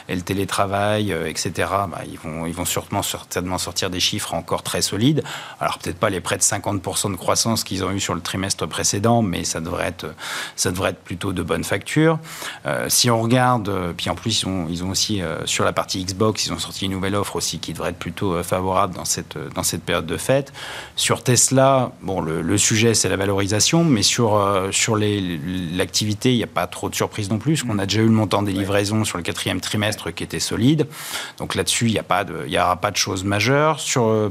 D: et le télétravail, etc., bah, ils, vont, ils vont sûrement, certainement sortir des chiffres encore très solides. Alors, peut-être pas les près de 50% de croissance qu'ils ont eu sur le trimestre précédent, mais ça devrait être, ça devrait être plutôt de bonnes factures si on regarde, euh, puis en plus ils ont, aussi euh, sur la partie Xbox, ils ont sorti une nouvelle offre aussi qui devrait être plutôt euh, favorable dans cette, dans cette période de fête. Sur Tesla, bon, le, sujet c'est la valorisation, mais sur, sur l'activité, il n'y a pas trop de surprises non plus, parce qu'on a déjà eu le montant des livraisons sur le quatrième trimestre qui était solide. Donc là-dessus, il n'y aura pas de choses majeures. Sur,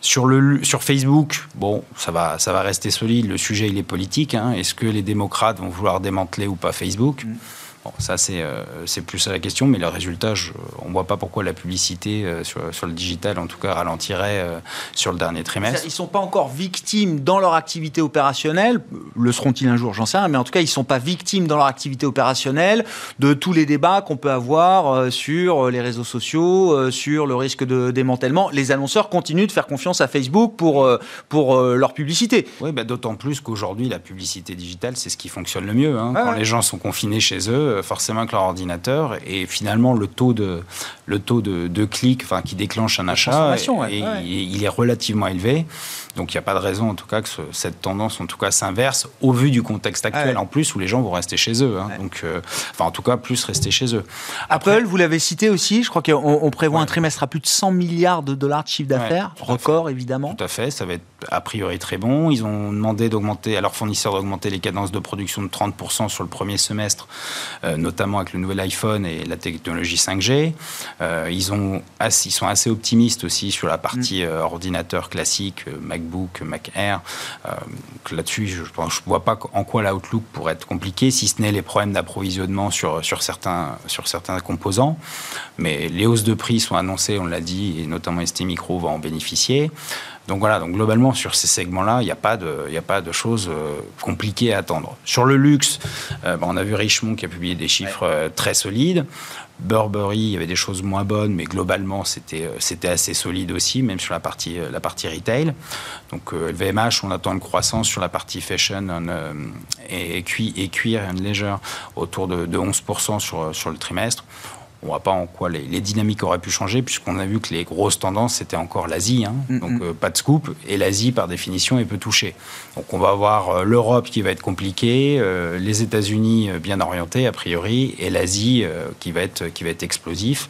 D: sur, le, sur Facebook, bon, ça va, ça va rester solide. Le sujet, il est politique. Hein. Est-ce que les démocrates vont vouloir démanteler ou pas Facebook? Mm. Bon, ça, c'est euh, plus la question, mais le résultat, on ne voit pas pourquoi la publicité euh, sur, sur, le digital, en tout cas, ralentirait euh, sur le dernier trimestre.
A: Ils ne sont pas encore victimes dans leur activité opérationnelle, le seront-ils un jour, j'en sais rien, mais en tout cas, ils ne sont pas victimes dans leur activité opérationnelle de tous les débats qu'on peut avoir sur les réseaux sociaux, sur le risque de démantèlement. Les annonceurs continuent de faire confiance à Facebook pour, pour leur publicité.
D: Oui, bah, d'autant plus qu'aujourd'hui, la publicité digitale, c'est ce qui fonctionne le mieux. Hein. Quand les gens sont confinés chez eux, euh, forcément avec leur ordinateur et finalement le taux de le taux de, enfin qui déclenche un achat il est relativement élevé donc il n'y a pas de raison en tout cas que cette tendance en tout cas s'inverse au vu du contexte actuel. En plus où les gens vont rester chez eux hein. donc euh, enfin en tout cas plus rester chez eux.
A: Apple vous l'avez cité aussi je crois qu'on prévoit un trimestre à plus de 100 milliards de dollars de chiffre d'affaires. record évidemment.
D: Tout à fait ça va être a priori très bon. Ils ont demandé d'augmenter à leurs fournisseurs d'augmenter les cadences de production de 30% sur le premier semestre euh, notamment avec le nouvel iPhone et la technologie 5G. Euh, ils, ont ils sont assez optimistes aussi sur la partie mm. ordinateur classique, MacBook, Mac Air. Là-dessus, je ne vois pas en quoi l'outlook pourrait être compliqué, si ce n'est les problèmes d'approvisionnement sur, sur, certains, sur certains composants. Mais les hausses de prix sont annoncées, on l'a dit, et notamment ST Micro va en bénéficier. Donc voilà, donc globalement sur ces segments-là, il n'y a pas de, a pas de choses euh, compliquées à attendre. Sur le luxe, euh, on a vu Richemont qui a publié des chiffres euh, très solides. Burberry, il y avait des choses moins bonnes, mais globalement, c'était assez solide aussi, même sur la partie la partie retail. Donc LVMH, on attend une croissance sur la partie fashion et, et, cuir et leisure autour de, de 11% sur sur le trimestre on voit pas en quoi les, dynamiques auraient pu changer, puisqu'on a vu que les grosses tendances, c'était encore l'Asie. Hein. donc, euh, pas de scoop. Et l'Asie, par définition, est peu touchée. Donc, on va avoir euh, l'Europe qui va être compliquée, euh, les États-Unis bien orientés, a priori, et l'Asie qui, va être, qui va être explosif.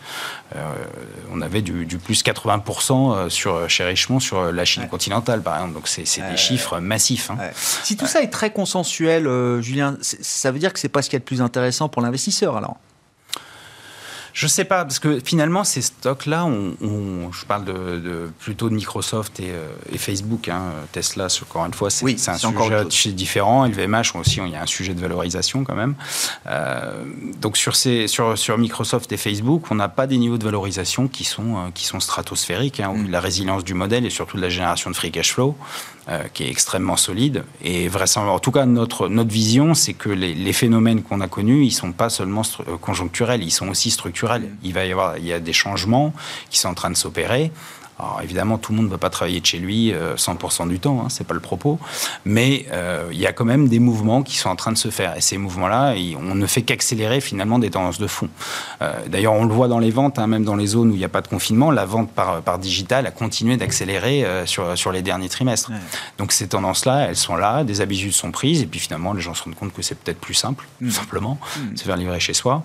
D: on avait du, plus 80% sur, chez Richemont sur la Chine continentale, par exemple. Donc, c'est des chiffres massifs. Hein.
A: Si tout ça est très consensuel, Julien, ça veut dire que c'est pas ce qui est le plus intéressant pour l'investisseur, alors?
D: Je sais pas, parce que finalement, ces stocks-là, on, je parle de, plutôt de Microsoft et, euh, Facebook. Hein, Tesla, encore une fois, c'est oui, un sujet différent. LVMH aussi, il y a un sujet de valorisation quand même. Euh, donc sur, ces, sur, sur Microsoft et Facebook, on n'a pas des niveaux de valorisation qui sont, euh, qui sont stratosphériques. Hein, mm. La résilience du modèle et surtout de la génération de free cash flow. Qui est extrêmement solide. Et vraisemblablement, en tout cas, notre, notre vision, c'est que les, les phénomènes qu'on a connus, ils ne sont pas seulement conjoncturels, ils sont aussi structurels il va y avoir il y a des changements qui sont en train de s'opérer. Alors évidemment, tout le monde ne va pas travailler de chez lui 100% euh, du temps, hein, c'est pas le propos, mais euh, il y a quand même des mouvements qui sont en train de se faire. Et ces mouvements-là, on ne fait qu'accélérer finalement des tendances de fond. Euh, d'ailleurs, on le voit dans les ventes, hein, même dans les zones où il n'y a pas de confinement, la vente par, par digital a continué d'accélérer sur, sur les derniers trimestres. Donc ces tendances-là, elles sont là, des habitudes sont prises, et puis finalement, les gens se rendent compte que c'est peut-être plus simple, tout mmh. simplement, mmh. se faire livrer chez soi.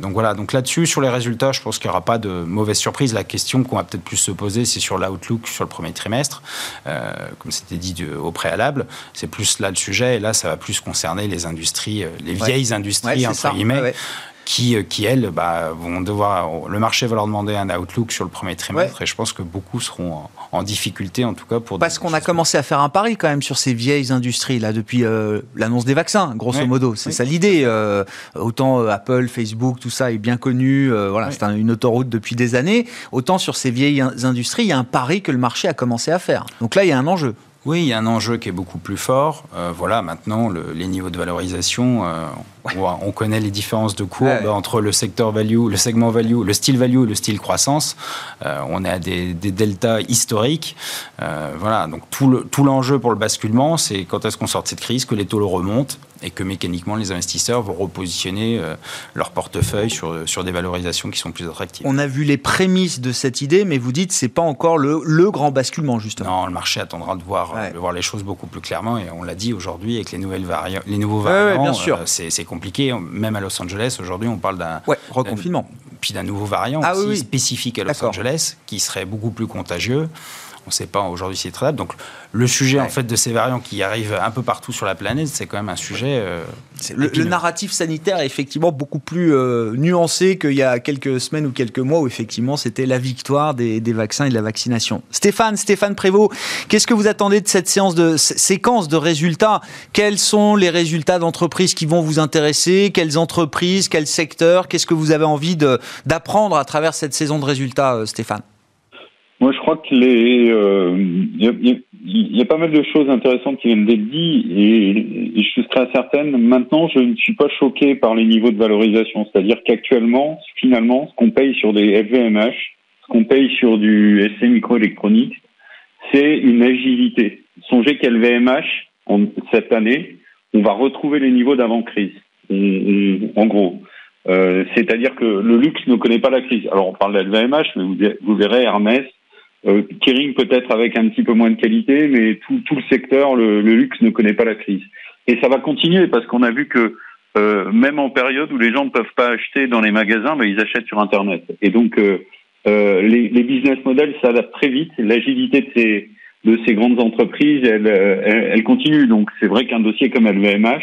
D: donc voilà, donc là-dessus, sur les résultats, je pense qu'il n'y aura pas de mauvaise surprise. La question qu'on va peut-être plus se poser, c'est sur l'outlook sur le premier trimestre, euh, comme c'était dit au préalable. C'est plus là le sujet, et là, ça va plus concerner les industries, euh, les vieilles industries, entre guillemets qui, euh, qui elles, bah, vont devoir. Le marché va leur demander un outlook sur le premier trimestre et je pense que beaucoup seront en, difficulté, en tout cas pour.
A: Parce qu'on a commencé à faire un pari quand même sur ces vieilles industries là depuis euh, l'annonce des vaccins, grosso modo. C'est ça l'idée. Euh, autant Apple, Facebook, tout ça est bien connu. voilà, c'est une autoroute depuis des années. Autant sur ces vieilles industries, il y a un pari que le marché a commencé à faire. Donc là, il y a un enjeu.
D: Oui, il y a un enjeu qui est beaucoup plus fort. Euh, voilà, maintenant, les niveaux de valorisation, euh, on, connaît les différences de cours entre le secteur value, le segment value, le style value et le style croissance. Euh, on est à des, deltas historiques. voilà, donc tout l'enjeu pour le basculement, c'est quand est-ce qu'on sort de cette crise, que les taux le remontent et que mécaniquement les investisseurs vont repositionner leur portefeuille sur, sur des valorisations qui sont plus attractives.
A: On a vu les prémices de cette idée, mais vous dites c'est pas encore le, le, grand basculement justement.
D: Non, le marché attendra de voir, de voir les choses beaucoup plus clairement et on l'a dit aujourd'hui avec les nouvelles variantes, les nouveaux variants, bien sûr. c'est compliqué. Même à Los Angeles aujourd'hui, on parle d'un
A: reconfinement
D: puis d'un nouveau variant ah aussi spécifique à Los Angeles qui serait beaucoup plus contagieux. On ne sait pas aujourd'hui si c'est traitable. Donc le sujet en fait de ces variants qui arrivent un peu partout sur la planète, c'est quand même un sujet. Euh,
A: le, narratif sanitaire est effectivement beaucoup plus euh, nuancé qu'il y a quelques semaines ou quelques mois où effectivement c'était la victoire des, vaccins et de la vaccination. Stéphane, Stéphane Prévost, qu'est-ce que vous attendez de cette séance de séquence de résultats? Quels sont les résultats d'entreprises qui vont vous intéresser? Quelles entreprises? Quels secteurs? Qu'est-ce que vous avez envie d'apprendre à travers cette saison de résultats, euh, Stéphane?
E: Moi, je crois que les, il euh, y, a pas mal de choses intéressantes qui viennent d'être dites et, je suis très certaine. Maintenant, je ne suis pas choqué par les niveaux de valorisation, c'est-à-dire qu'actuellement, finalement, ce qu'on paye sur des FVMH, ce qu'on paye sur du SC microélectronique, c'est une agilité. Songez qu'LVMH, en, cette année, on va retrouver les niveaux d'avant-crise. En gros. Euh, c'est-à-dire que le luxe ne connaît pas la crise. Alors on parle d'LVMH, mais vous, vous verrez Hermès, euh, Kering peut-être avec un petit peu moins de qualité, mais tout, tout le secteur, le, le, luxe ne connaît pas la crise. Et ça va continuer parce qu'on a vu que euh, même en période où les gens ne peuvent pas acheter dans les magasins, mais ils achètent sur Internet. Et donc euh, euh les, les, business models s'adaptent très vite. L'agilité de ces, de ces grandes entreprises, elle, elle, elle continue. Donc c'est vrai qu'un dossier comme LVMH,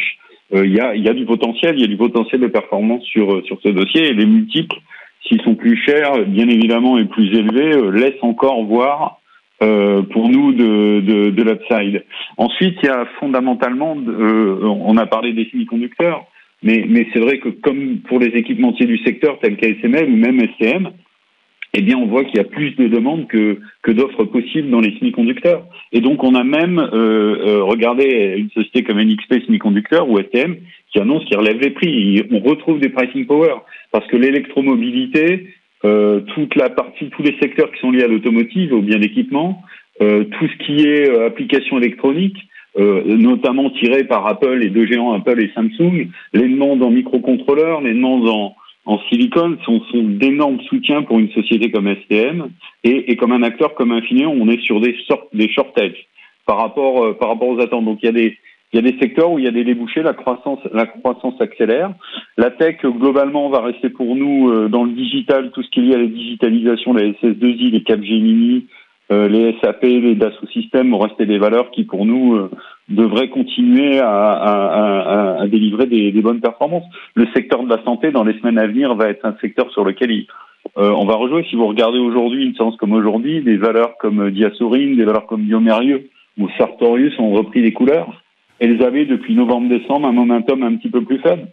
E: euh, il y, a, y a du potentiel, il y a du potentiel de performance sur, sur ce dossier et les multiples s'ils sont plus chers, bien évidemment, et plus élevés, euh, laissent encore voir euh, pour nous de, de, de l'upside. Ensuite, il y a fondamentalement, euh, on a parlé des semi-conducteurs, mais, mais c'est vrai que comme pour les équipementiers du secteur tels qu'ASML ou même STM, eh bien, on voit qu'il y a plus de demandes que, que d'offres possibles dans les semi-conducteurs. Et donc, on a même euh, euh regardé une société comme NXP Semiconductor ou STM qui annonce qu'il relève les prix. on retrouve des pricing power parce que l'électromobilité, euh, toute la partie, tous les secteurs qui sont liés à l'automotive, au bien d'équipement, euh, tout ce qui est euh, application électronique, euh, notamment tiré par Apple, les deux géants Apple et Samsung, les demandes en microcontrôleurs, les demandes en en silicone sont, sont d'énormes soutiens pour une société comme STM et, et, comme un acteur comme Infineon, on est sur des sortes des shortages par rapport euh, par rapport aux attentes. Donc il y a des il y a des secteurs où il y a des débouchés, la croissance la croissance accélère. La tech globalement va rester pour nous euh, dans le digital tout ce qui est lié à la digitalisation, la SS2I, les Capgemini, euh, les SAP, les Dassault Systèmes vont rester des valeurs qui, pour nous, euh, devraient continuer à, délivrer des, bonnes performances. Le secteur de la santé, dans les semaines à venir, va être un secteur sur lequel euh, on va rejouer. Si vous regardez aujourd'hui, une séance comme aujourd'hui, des valeurs comme Diasorine, des valeurs comme Biomérieux ou Sartorius ont repris des couleurs. Elles avaient, depuis novembre-décembre, un momentum un petit peu plus faible.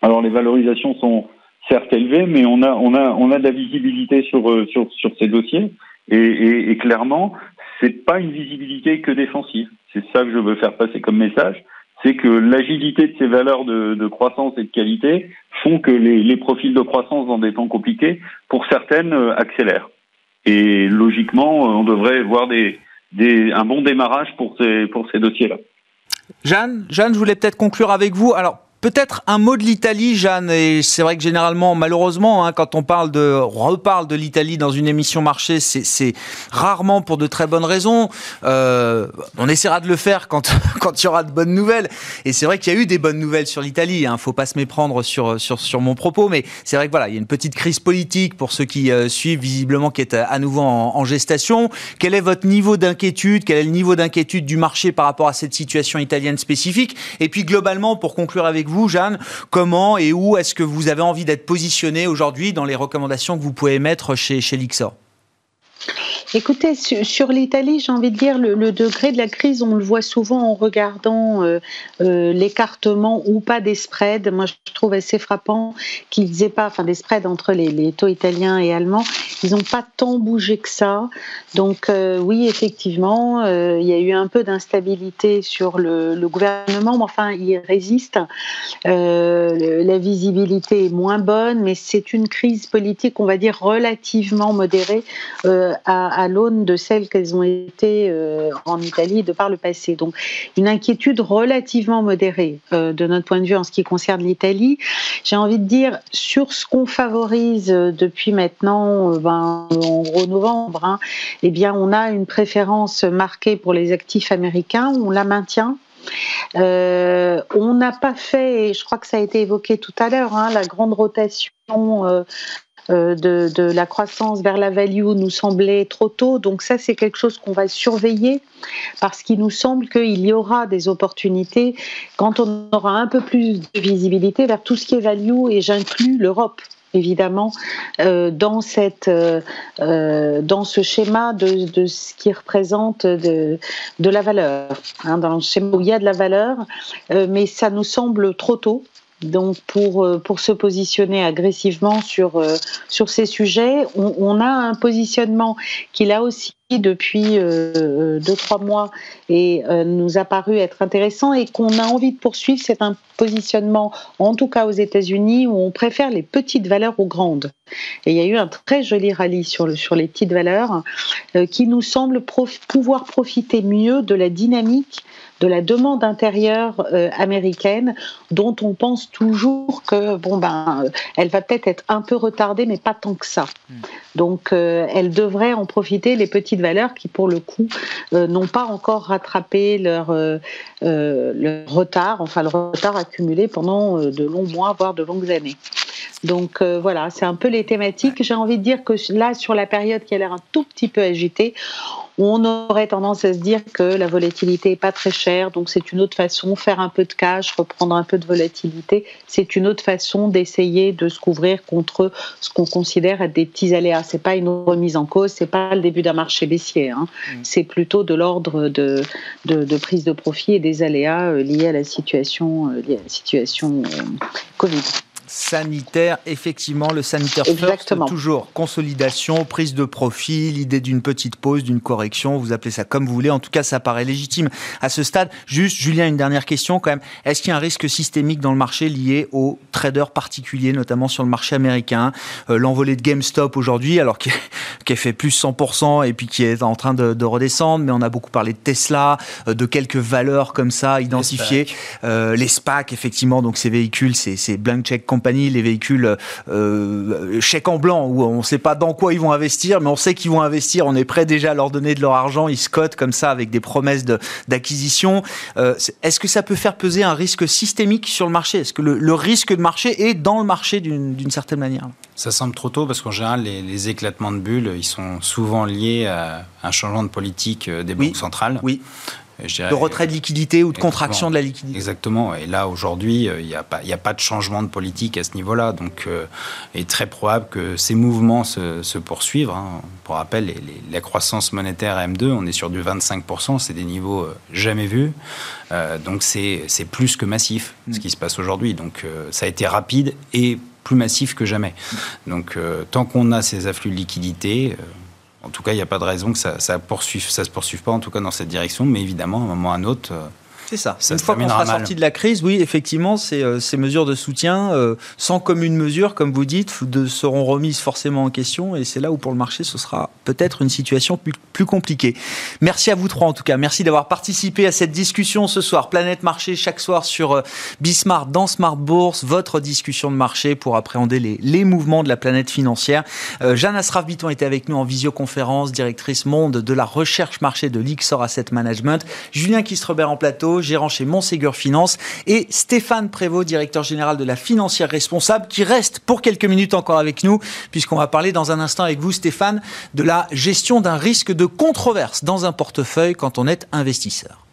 E: Alors, les valorisations sont certes élevées, mais on a, on a, on a de la visibilité sur, sur, sur ces dossiers. Et, et, et clairement, c'est pas une visibilité que défensive. C'est ça que je veux faire passer comme message. C'est que l'agilité de ces valeurs de, de, croissance et de qualité font que les, les, profils de croissance dans des temps compliqués, pour certaines, euh, accélèrent. Et logiquement, on devrait voir des, des, un bon démarrage pour ces, pour ces dossiers-là.
A: Jeanne, je voulais peut-être conclure avec vous. Alors, Peut-être un mot de l'Italie, Jeanne. Et c'est vrai que généralement, malheureusement, hein, quand on parle de, reparle de l'Italie dans une émission marché, c'est rarement pour de très bonnes raisons. Euh, on essaiera de le faire quand [laughs] quand il y aura de bonnes nouvelles. Et c'est vrai qu'il y a eu des bonnes nouvelles sur l'Italie. Hein. Faut pas se méprendre sur sur sur mon propos, mais c'est vrai que voilà, il y a une petite crise politique pour ceux qui euh, suivent visiblement qui est à nouveau en, en gestation. Quel est votre niveau d'inquiétude? Quel est le niveau d'inquiétude du marché par rapport à cette situation italienne spécifique? Et puis globalement, pour conclure avec vous vous, Jeanne, comment et où est-ce que vous avez envie d'être positionné aujourd'hui dans les recommandations que vous pouvez mettre chez, chez Lixor?
C: Écoutez, sur, l'Italie, j'ai envie de dire, le, degré de la crise, on le voit souvent en regardant euh, euh, l'écartement ou pas des spreads. Moi, je trouve assez frappant qu'ils aient pas, enfin des spreads entre les, taux italiens et allemands, ils n'ont pas tant bougé que ça. Donc euh, oui, effectivement, il y a eu un peu d'instabilité sur le, gouvernement, mais enfin, il résiste. la visibilité est moins bonne, mais c'est une crise politique, on va dire, relativement modérée l'aune de celles qu'elles ont été euh, en Italie de par le passé. Donc une inquiétude relativement modérée euh, de notre point de vue en ce qui concerne l'Italie. J'ai envie de dire sur ce qu'on favorise depuis maintenant, ben, en gros novembre, hein, eh bien on a une préférence marquée pour les actifs américains, on la maintient. Euh, on n'a pas fait, et je crois que ça a été évoqué tout à l'heure, hein, la grande rotation euh, euh, de, la croissance vers la value nous semblait trop tôt. Donc ça, c'est quelque chose qu'on va surveiller parce qu'il nous semble qu'il y aura des opportunités quand on aura un peu plus de visibilité vers tout ce qui est value et j'inclus l'Europe évidemment euh, dans cette euh, dans ce schéma de, de, ce qui représente de, de la valeur hein, dans le schéma où il y a de la valeur mais ça nous semble trop tôt donc pour, pour se positionner agressivement sur, sur ces sujets, on, a un positionnement qui là aussi depuis euh, deux trois mois et euh, nous a paru être intéressant et qu'on a envie de poursuivre, c'est un positionnement, en tout cas aux États-Unis, où on préfère les petites valeurs aux grandes. Et il y a eu un très joli rallye sur, sur les petites valeurs euh, qui nous semble pouvoir profiter mieux de la dynamique de la demande intérieure américaine, dont on pense toujours que bon ben, elle va peut-être être un peu retardée, mais pas tant que ça. Hmm. Donc, elle devrait en profiter les petites valeurs qui, pour le coup, euh, n'ont pas encore rattrapé leur, euh, euh, leur, retard, enfin le retard accumulé pendant de longs mois, voire de longues années. Donc voilà, c'est un peu les thématiques. J'ai envie de dire que là, sur la période qui a l'air un tout petit peu agitée, on aurait tendance à se dire que la volatilité n'est pas très chère, donc c'est une autre façon, faire un peu de cash, reprendre un peu de volatilité, c'est une autre façon d'essayer de se couvrir contre ce qu'on considère être des petits aléas. C'est pas une remise en cause, c'est pas le début d'un marché baissier, hein. mm. c'est plutôt de l'ordre de, de, prise de profit et des aléas euh, liés à la situation, euh, liés à la situation euh, Covid
A: sanitaire, effectivement, le sanitaire first, toujours consolidation, prise de profit, l'idée d'une petite pause, d'une correction, vous appelez ça comme vous voulez. En tout cas, ça paraît légitime à ce stade. Juste, Julien, une dernière question quand même. Est-ce qu'il y a un risque systémique dans le marché lié aux traders particuliers, notamment sur le marché américain euh, L'envolée de GameStop aujourd'hui, alors qui, [laughs] qui a fait plus 100% et puis qui est en train de, redescendre, mais on a beaucoup parlé de Tesla, euh, de quelques valeurs comme ça identifiées. Les SPAC, euh, effectivement, donc ces véhicules, c'est Blank Check les véhicules euh, chèques en blanc, où on ne sait pas dans quoi ils vont investir, mais on sait qu'ils vont investir, on est prêt déjà à leur donner de leur argent, ils se cotent comme ça avec des promesses d'acquisition. Euh, est-ce que ça peut faire peser un risque systémique sur le marché? Est-ce que le, risque de marché est dans le marché d'une certaine manière?
D: Ça semble trop tôt parce qu'en général, les, éclatements de bulles, ils sont souvent liés à un changement de politique euh, des banques centrales.
A: Oui de retrait de liquidité ou de contraction de la liquidité.
D: Exactement. Et là, aujourd'hui, euh, il n'y a, pas, a pas de changement de politique à ce niveau-là. Donc, euh, il est très probable que ces mouvements se, poursuivent. Hein. Pour rappel, la croissance monétaire M2, on est sur du 25%. C'est des niveaux euh, jamais vus. donc, c'est plus que massif, ce qui se passe aujourd'hui. Donc, ça a été rapide et plus massif que jamais. Donc, tant qu'on a ces afflux de liquidités, en tout cas, il n'y a pas de raison que ça, ça, se poursuive pas, en tout cas dans cette direction. Mais évidemment, à un moment ou à un autre, euh,
A: c'est ça. Une fois qu'on sera sorti de la crise, oui, effectivement, ces, euh, ces mesures de soutien, euh, sans commune mesure, comme vous dites, de, seront remises forcément en question. Et c'est là où, pour le marché, ce sera peut-être une situation plus, plus, compliquée. Merci à vous trois, en tout cas. Merci d'avoir participé à cette discussion ce soir. Planète Marché, chaque soir sur euh, Bismart, dans Smart Bourse, votre discussion de marché pour appréhender les, les mouvements de la planète financière. Euh, Jeanne Asraf-Biton était avec nous en visioconférence, directrice monde de la recherche marché de l'Ixor Asset Management. Julien Kistrebert en plateau gérant chez Montségur Finance, et Stéphane Prévost, directeur général de la financière responsable, qui reste pour quelques minutes encore avec nous, puisqu'on va parler dans un instant avec vous, Stéphane, de la gestion d'un risque de controverse dans un portefeuille quand on est investisseur.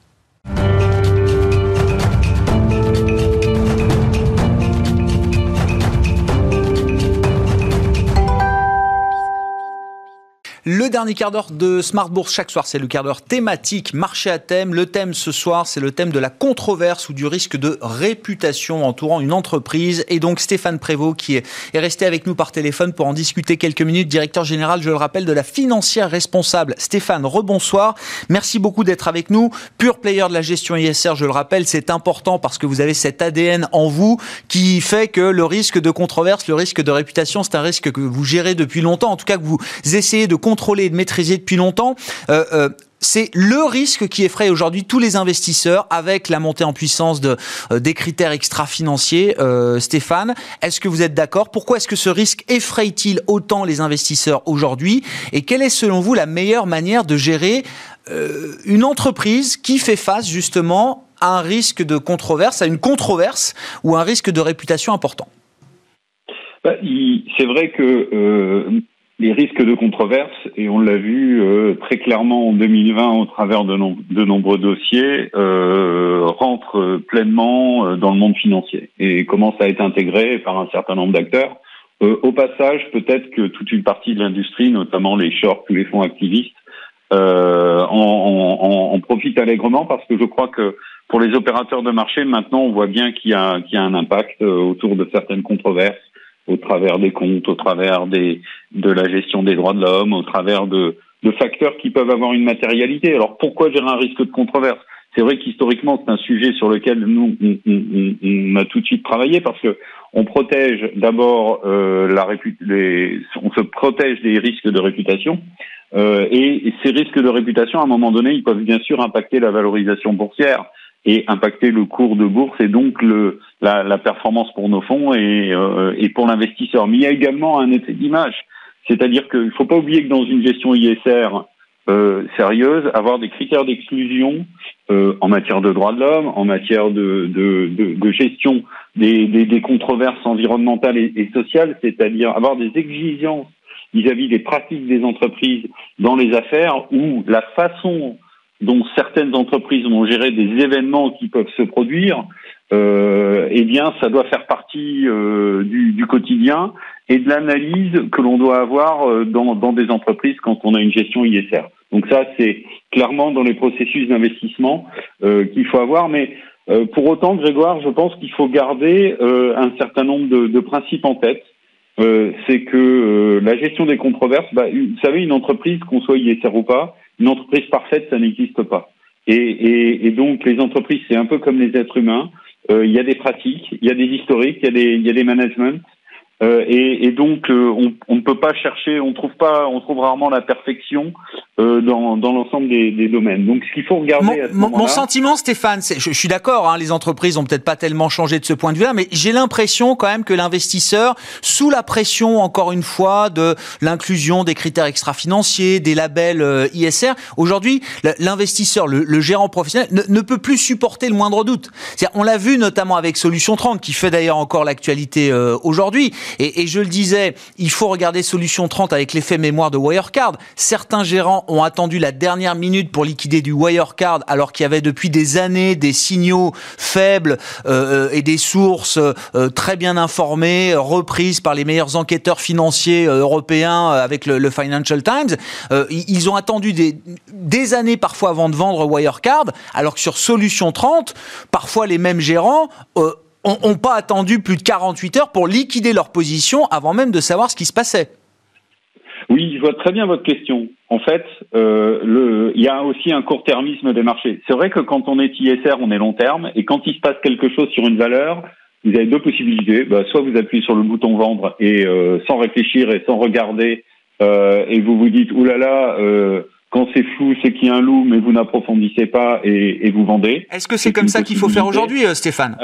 A: Le dernier quart d'heure de Smart Bourse chaque soir, c'est le quart d'heure thématique, marché à thème. Le thème ce soir, c'est le thème de la controverse ou du risque de réputation entourant une entreprise. Et donc Stéphane Prévost qui est resté avec nous par téléphone pour en discuter quelques minutes, directeur général, je le rappelle, de la financière responsable. Stéphane, rebonsoir. Merci beaucoup d'être avec nous. Pur player de la gestion ISR, je le rappelle, c'est important parce que vous avez cet ADN en vous qui fait que le risque de controverse, le risque de réputation, c'est un risque que vous gérez depuis longtemps, en tout cas que vous essayez de contrôler contrôler et de maîtriser depuis longtemps. c'est le risque qui effraie aujourd'hui tous les investisseurs avec la montée en puissance de, des critères extra-financiers. Stéphane, est-ce que vous êtes d'accord? Pourquoi est-ce que ce risque effraie-t-il autant les investisseurs aujourd'hui? Et quelle est selon vous la meilleure manière de gérer une entreprise qui fait face justement un risque de controverse, à une controverse ou un risque de réputation important?
E: Bah, C'est vrai que euh, les risques de controverse, et on l'a vu euh, très clairement en 2020 au travers de, de nombreux dossiers, euh, rentrent pleinement euh, dans le monde financier et commencent à être intégrés par un certain nombre d'acteurs. Euh, au passage, peut-être que toute une partie de l'industrie, notamment les shorts ou les fonds activistes, euh, en, en, en, profitent allègrement parce que je crois que pour les opérateurs de marché, maintenant, on voit bien qu'il y a, qu'il y a un impact euh, autour de certaines controverses, au travers des comptes, au travers des, de la gestion des droits de l'homme, au travers de, de facteurs qui peuvent avoir une matérialité. Alors pourquoi gérer un risque de controverse? C'est vrai qu'historiquement, c'est un sujet sur lequel nous, on, on, on, a tout de suite travaillé parce que on protège d'abord euh, la les, on se protège des risques de réputation. Euh, et ces risques de réputation, à un moment donné, ils peuvent bien sûr impacter la valorisation boursière et impacter le cours de bourse et donc le, la, la performance pour nos fonds et, euh, et pour l'investisseur. Mais il y a également un effet d'image, c'est-à-dire qu'il ne faut pas oublier que dans une gestion ISR euh, sérieuse, avoir des critères d'exclusion euh, en matière de droits de l'homme, en matière de, de, de, gestion des, des, des, controverses environnementales et, sociales, c'est-à-dire avoir des exigences vis-à-vis -vis des pratiques des entreprises dans les affaires où la façon dont certaines entreprises vont gérer des événements qui peuvent se produire, euh, eh bien, ça doit faire partie euh, du, du, quotidien et de l'analyse que l'on doit avoir euh, dans, dans, des entreprises quand on a une gestion ISR. Donc ça, c'est clairement dans les processus d'investissement euh, qu'il faut avoir. Mais euh, pour autant, Grégoire, je pense qu'il faut garder euh, un certain nombre de, de principes en tête. c'est que la gestion des controverses, bah, vous savez, une entreprise, qu'on soit ISR ou pas, une entreprise parfaite, ça n'existe pas. Et, et, et, donc les entreprises, c'est un peu comme les êtres humains. Euh, il y a des pratiques, il y a des historiques, il y il y a des managements. Euh, et, et, donc euh, on, on, ne peut pas chercher, on trouve pas, on trouve rarement la perfection euh, dans, dans l'ensemble des, des, domaines. Donc ce qu'il faut regarder.
A: Mon, mon sentiment, Stéphane, je, je, suis d'accord. Hein, les entreprises ont peut-être pas tellement changé de ce point de vue-là, mais j'ai l'impression quand même que l'investisseur, sous la pression, encore une fois, de l'inclusion des critères extra-financiers, des labels euh, ISR, aujourd'hui, l'investisseur, le, le, gérant professionnel, ne, ne, peut plus supporter le moindre doute. On l'a vu notamment avec Solution 30, qui fait d'ailleurs encore l'actualité euh, aujourd'hui. Et, je le disais, il faut regarder Solution 30 avec l'effet mémoire de Wirecard. Certains gérants ont attendu la dernière minute pour liquider du Wirecard alors qu'il y avait depuis des années des signaux faibles euh, et des sources euh, très bien informées, reprises par les meilleurs enquêteurs financiers euh, européens avec le, Financial Times. Euh, ils ont attendu des, années parfois avant de vendre Wirecard, alors que sur Solution 30, parfois les mêmes gérants euh, n'ont pas attendu plus de 48 heures pour liquider leur position avant même de savoir ce qui se passait.
E: Oui, je vois très bien votre question. En fait, euh, le, il y a aussi un court-termisme des marchés. C'est vrai que quand on est ISR, on est long terme, et quand il se passe quelque chose sur une valeur, vous avez deux possibilités. Bah, soit vous appuyez sur le bouton vendre et euh, sans réfléchir et sans regarder, euh, et vous vous dites oulala. Là là, quand c'est flou, c'est qu'il y a un loup, mais vous n'approfondissez pas et, et, vous vendez.
A: Est-ce que c'est comme ça qu'il faut faire aujourd'hui, Stéphane?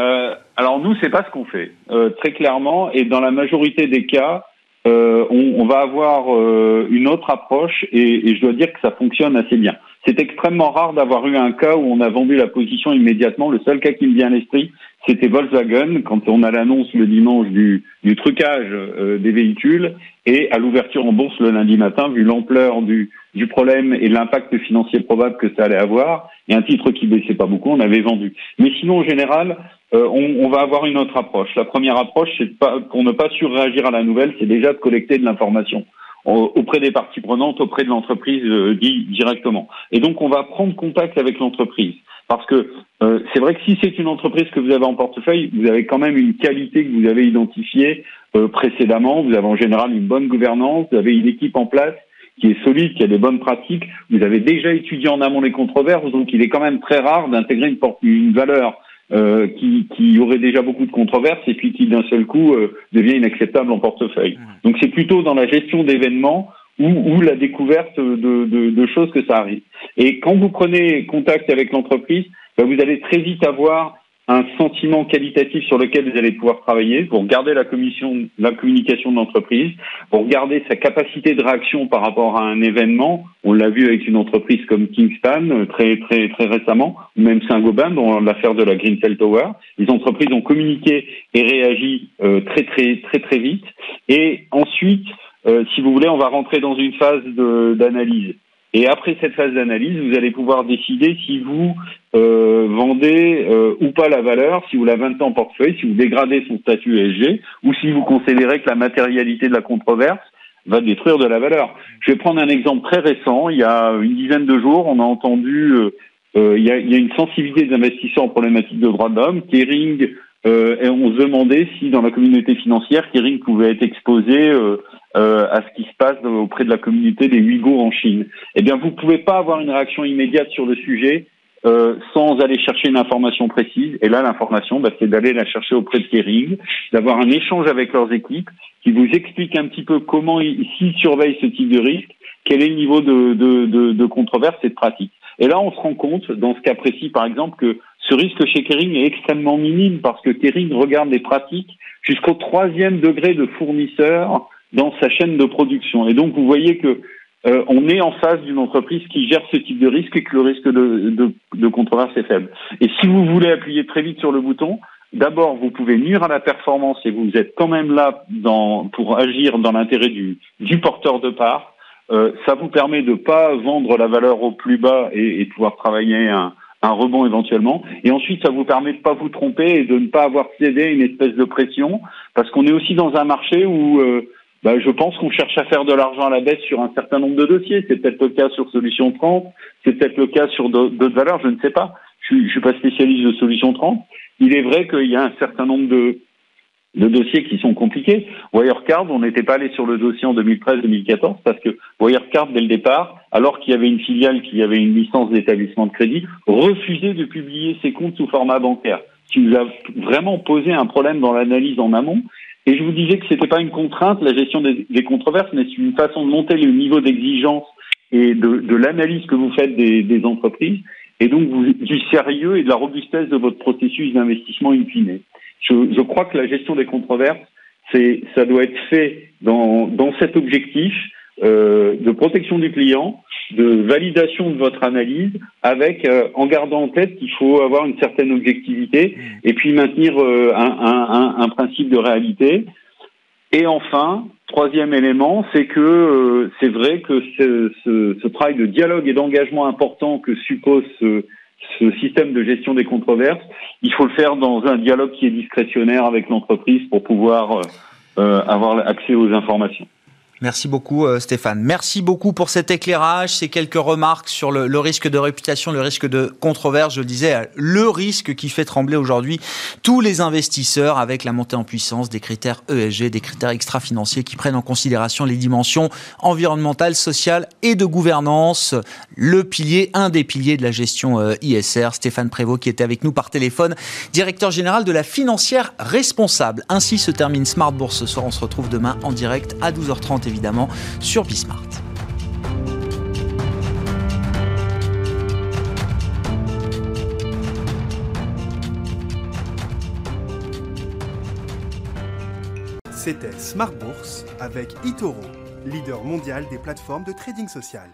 E: Alors nous, c'est pas ce qu'on fait euh, très clairement, et dans la majorité des cas, euh, on, on, va avoir euh, une autre approche, et, et, je dois dire que ça fonctionne assez bien. C'est extrêmement rare d'avoir eu un cas où on a vendu la position immédiatement. Le seul cas qui me vient à l'esprit, c'était Volkswagen quand on a l'annonce le dimanche du, trucage euh, des véhicules et à l'ouverture en bourse le lundi matin, vu l'ampleur du, problème et l'impact financier probable que ça allait avoir, et un titre qui baissait pas beaucoup, on avait vendu. Mais sinon, en général, euh, on, va avoir une autre approche. La première approche, c'est pas pour ne pas surréagir à la nouvelle, c'est déjà de collecter de l'information auprès des parties prenantes, auprès de l'entreprise euh, directement. Et donc, on va prendre contact avec l'entreprise. Parce que euh, c'est vrai que si c'est une entreprise que vous avez en portefeuille, vous avez quand même une qualité que vous avez identifiée euh, précédemment. Vous avez en général une bonne gouvernance, vous avez une équipe en place qui est solide, qui a des bonnes pratiques. Vous avez déjà étudié en amont les controverses, donc il est quand même très rare d'intégrer une, une valeur euh, qui, qui, aurait déjà beaucoup de controverses et puis qui d'un seul coup euh, devient inacceptable en portefeuille. Donc c'est plutôt dans la gestion d'événements ou, la découverte de, choses que ça arrive. Et quand vous prenez contact avec l'entreprise, ben, vous allez très vite avoir un sentiment qualitatif sur lequel vous allez pouvoir travailler. Vous regardez la, commission, la communication de l'entreprise, vous regardez sa capacité de réaction par rapport à un événement. On l'a vu avec une entreprise comme Kingspan euh, très très très récemment, ou même Saint-Gobain dans l'affaire de la Greenfield Tower. Les entreprises ont communiqué et réagi euh, très très très très vite. Et ensuite, si vous voulez, on va rentrer dans une phase d'analyse. Et après cette phase d'analyse, vous allez pouvoir décider si vous euh, vendez euh, ou pas la valeur, si vous la vendez en portefeuille, si vous dégradez son statut ESG, ou si vous considérez que la matérialité de la controverse va détruire de la valeur. Je vais prendre un exemple très récent. Il y a une dizaine de jours, on a entendu, euh, il, y a, il, y a, une sensibilité des investisseurs en problématique de droits de l'homme. Kering, et on se demandait si dans la communauté financière, Kering pouvait être exposé euh, à ce qui se passe auprès de la communauté des Ouïghours en Chine. Eh bien, vous ne pouvez pas avoir une réaction immédiate sur le sujet euh, sans aller chercher une information précise. Et là, l'information, bah, c'est d'aller la chercher auprès de Kering, d'avoir un échange avec leurs équipes qui vous expliquent un petit peu comment s'ils surveillent ce type de risque, quel est le niveau de, de, de, de controverse et de pratique. Et là, on se rend compte, dans ce cas précis, par exemple, que ce risque chez Kering est extrêmement minime parce que Kering regarde les pratiques jusqu'au troisième degré de fournisseur dans sa chaîne de production. Et donc, vous voyez que euh, on est en face d'une entreprise qui gère ce type de risque et que le risque de, de, controverse est faible. Et si vous voulez appuyer très vite sur le bouton, d'abord, vous pouvez nuire à la performance et vous êtes quand même là pour agir dans l'intérêt du, du porteur de part. Euh, ça vous permet de pas vendre la valeur au plus bas et, et pouvoir travailler un, un rebond éventuellement. Et ensuite, ça vous permet de pas vous tromper et de ne pas avoir cédé une espèce de pression, parce qu'on est aussi dans un marché où euh, bah, je pense qu'on cherche à faire de l'argent à la baisse sur un certain nombre de dossiers. C'est peut-être le cas sur Solution 30, c'est peut-être le cas sur d'autres valeurs, je ne sais pas. Je ne suis pas spécialiste de Solution 30. Il est vrai qu'il y a un certain nombre de, de dossiers qui sont compliqués. Wirecard, on n'était pas allé sur le dossier en 2013-2014 parce que Wirecard, dès le départ, alors qu'il y avait une filiale qui avait une licence d'établissement de crédit, refusait de publier ses comptes sous format bancaire. Ce qui nous a vraiment posé un problème dans l'analyse en amont et je vous disais que c'était pas une contrainte, la gestion des, controverses, mais c'est une façon de monter le niveau d'exigence et de, l'analyse que vous faites des, entreprises, et donc vous, du sérieux et de la robustesse de votre processus d'investissement in. Je, crois que la gestion des controverses, ça doit être fait dans, cet objectif euh, de protection du client, de validation de votre analyse, avec euh, en gardant en tête qu'il faut avoir une certaine objectivité et puis maintenir euh, un, principe de réalité. Et enfin, troisième élément, c'est que c'est vrai que ce, ce, ce, travail de dialogue et d'engagement important que suppose ce, ce système de gestion des controverses, il faut le faire dans un dialogue qui est discrétionnaire avec l'entreprise pour pouvoir avoir accès aux informations.
A: Merci beaucoup euh, Stéphane. Merci beaucoup pour cet éclairage, ces quelques remarques sur le, risque de réputation, le risque de controverse. Je disais, le risque qui fait trembler aujourd'hui tous les investisseurs avec la montée en puissance des critères ESG, des critères extra-financiers qui prennent en considération les dimensions environnementales, sociales et de gouvernance. Le pilier, un des piliers de la gestion euh, ISR, Stéphane Prévost qui était avec nous par téléphone, directeur général de la financière responsable. Ainsi se termine Smart Bourse ce soir. On se retrouve demain en direct à 12h30 évidemment sur Bismart.
F: C'était Smart Bourse avec Itoro, leader mondial des plateformes de trading social.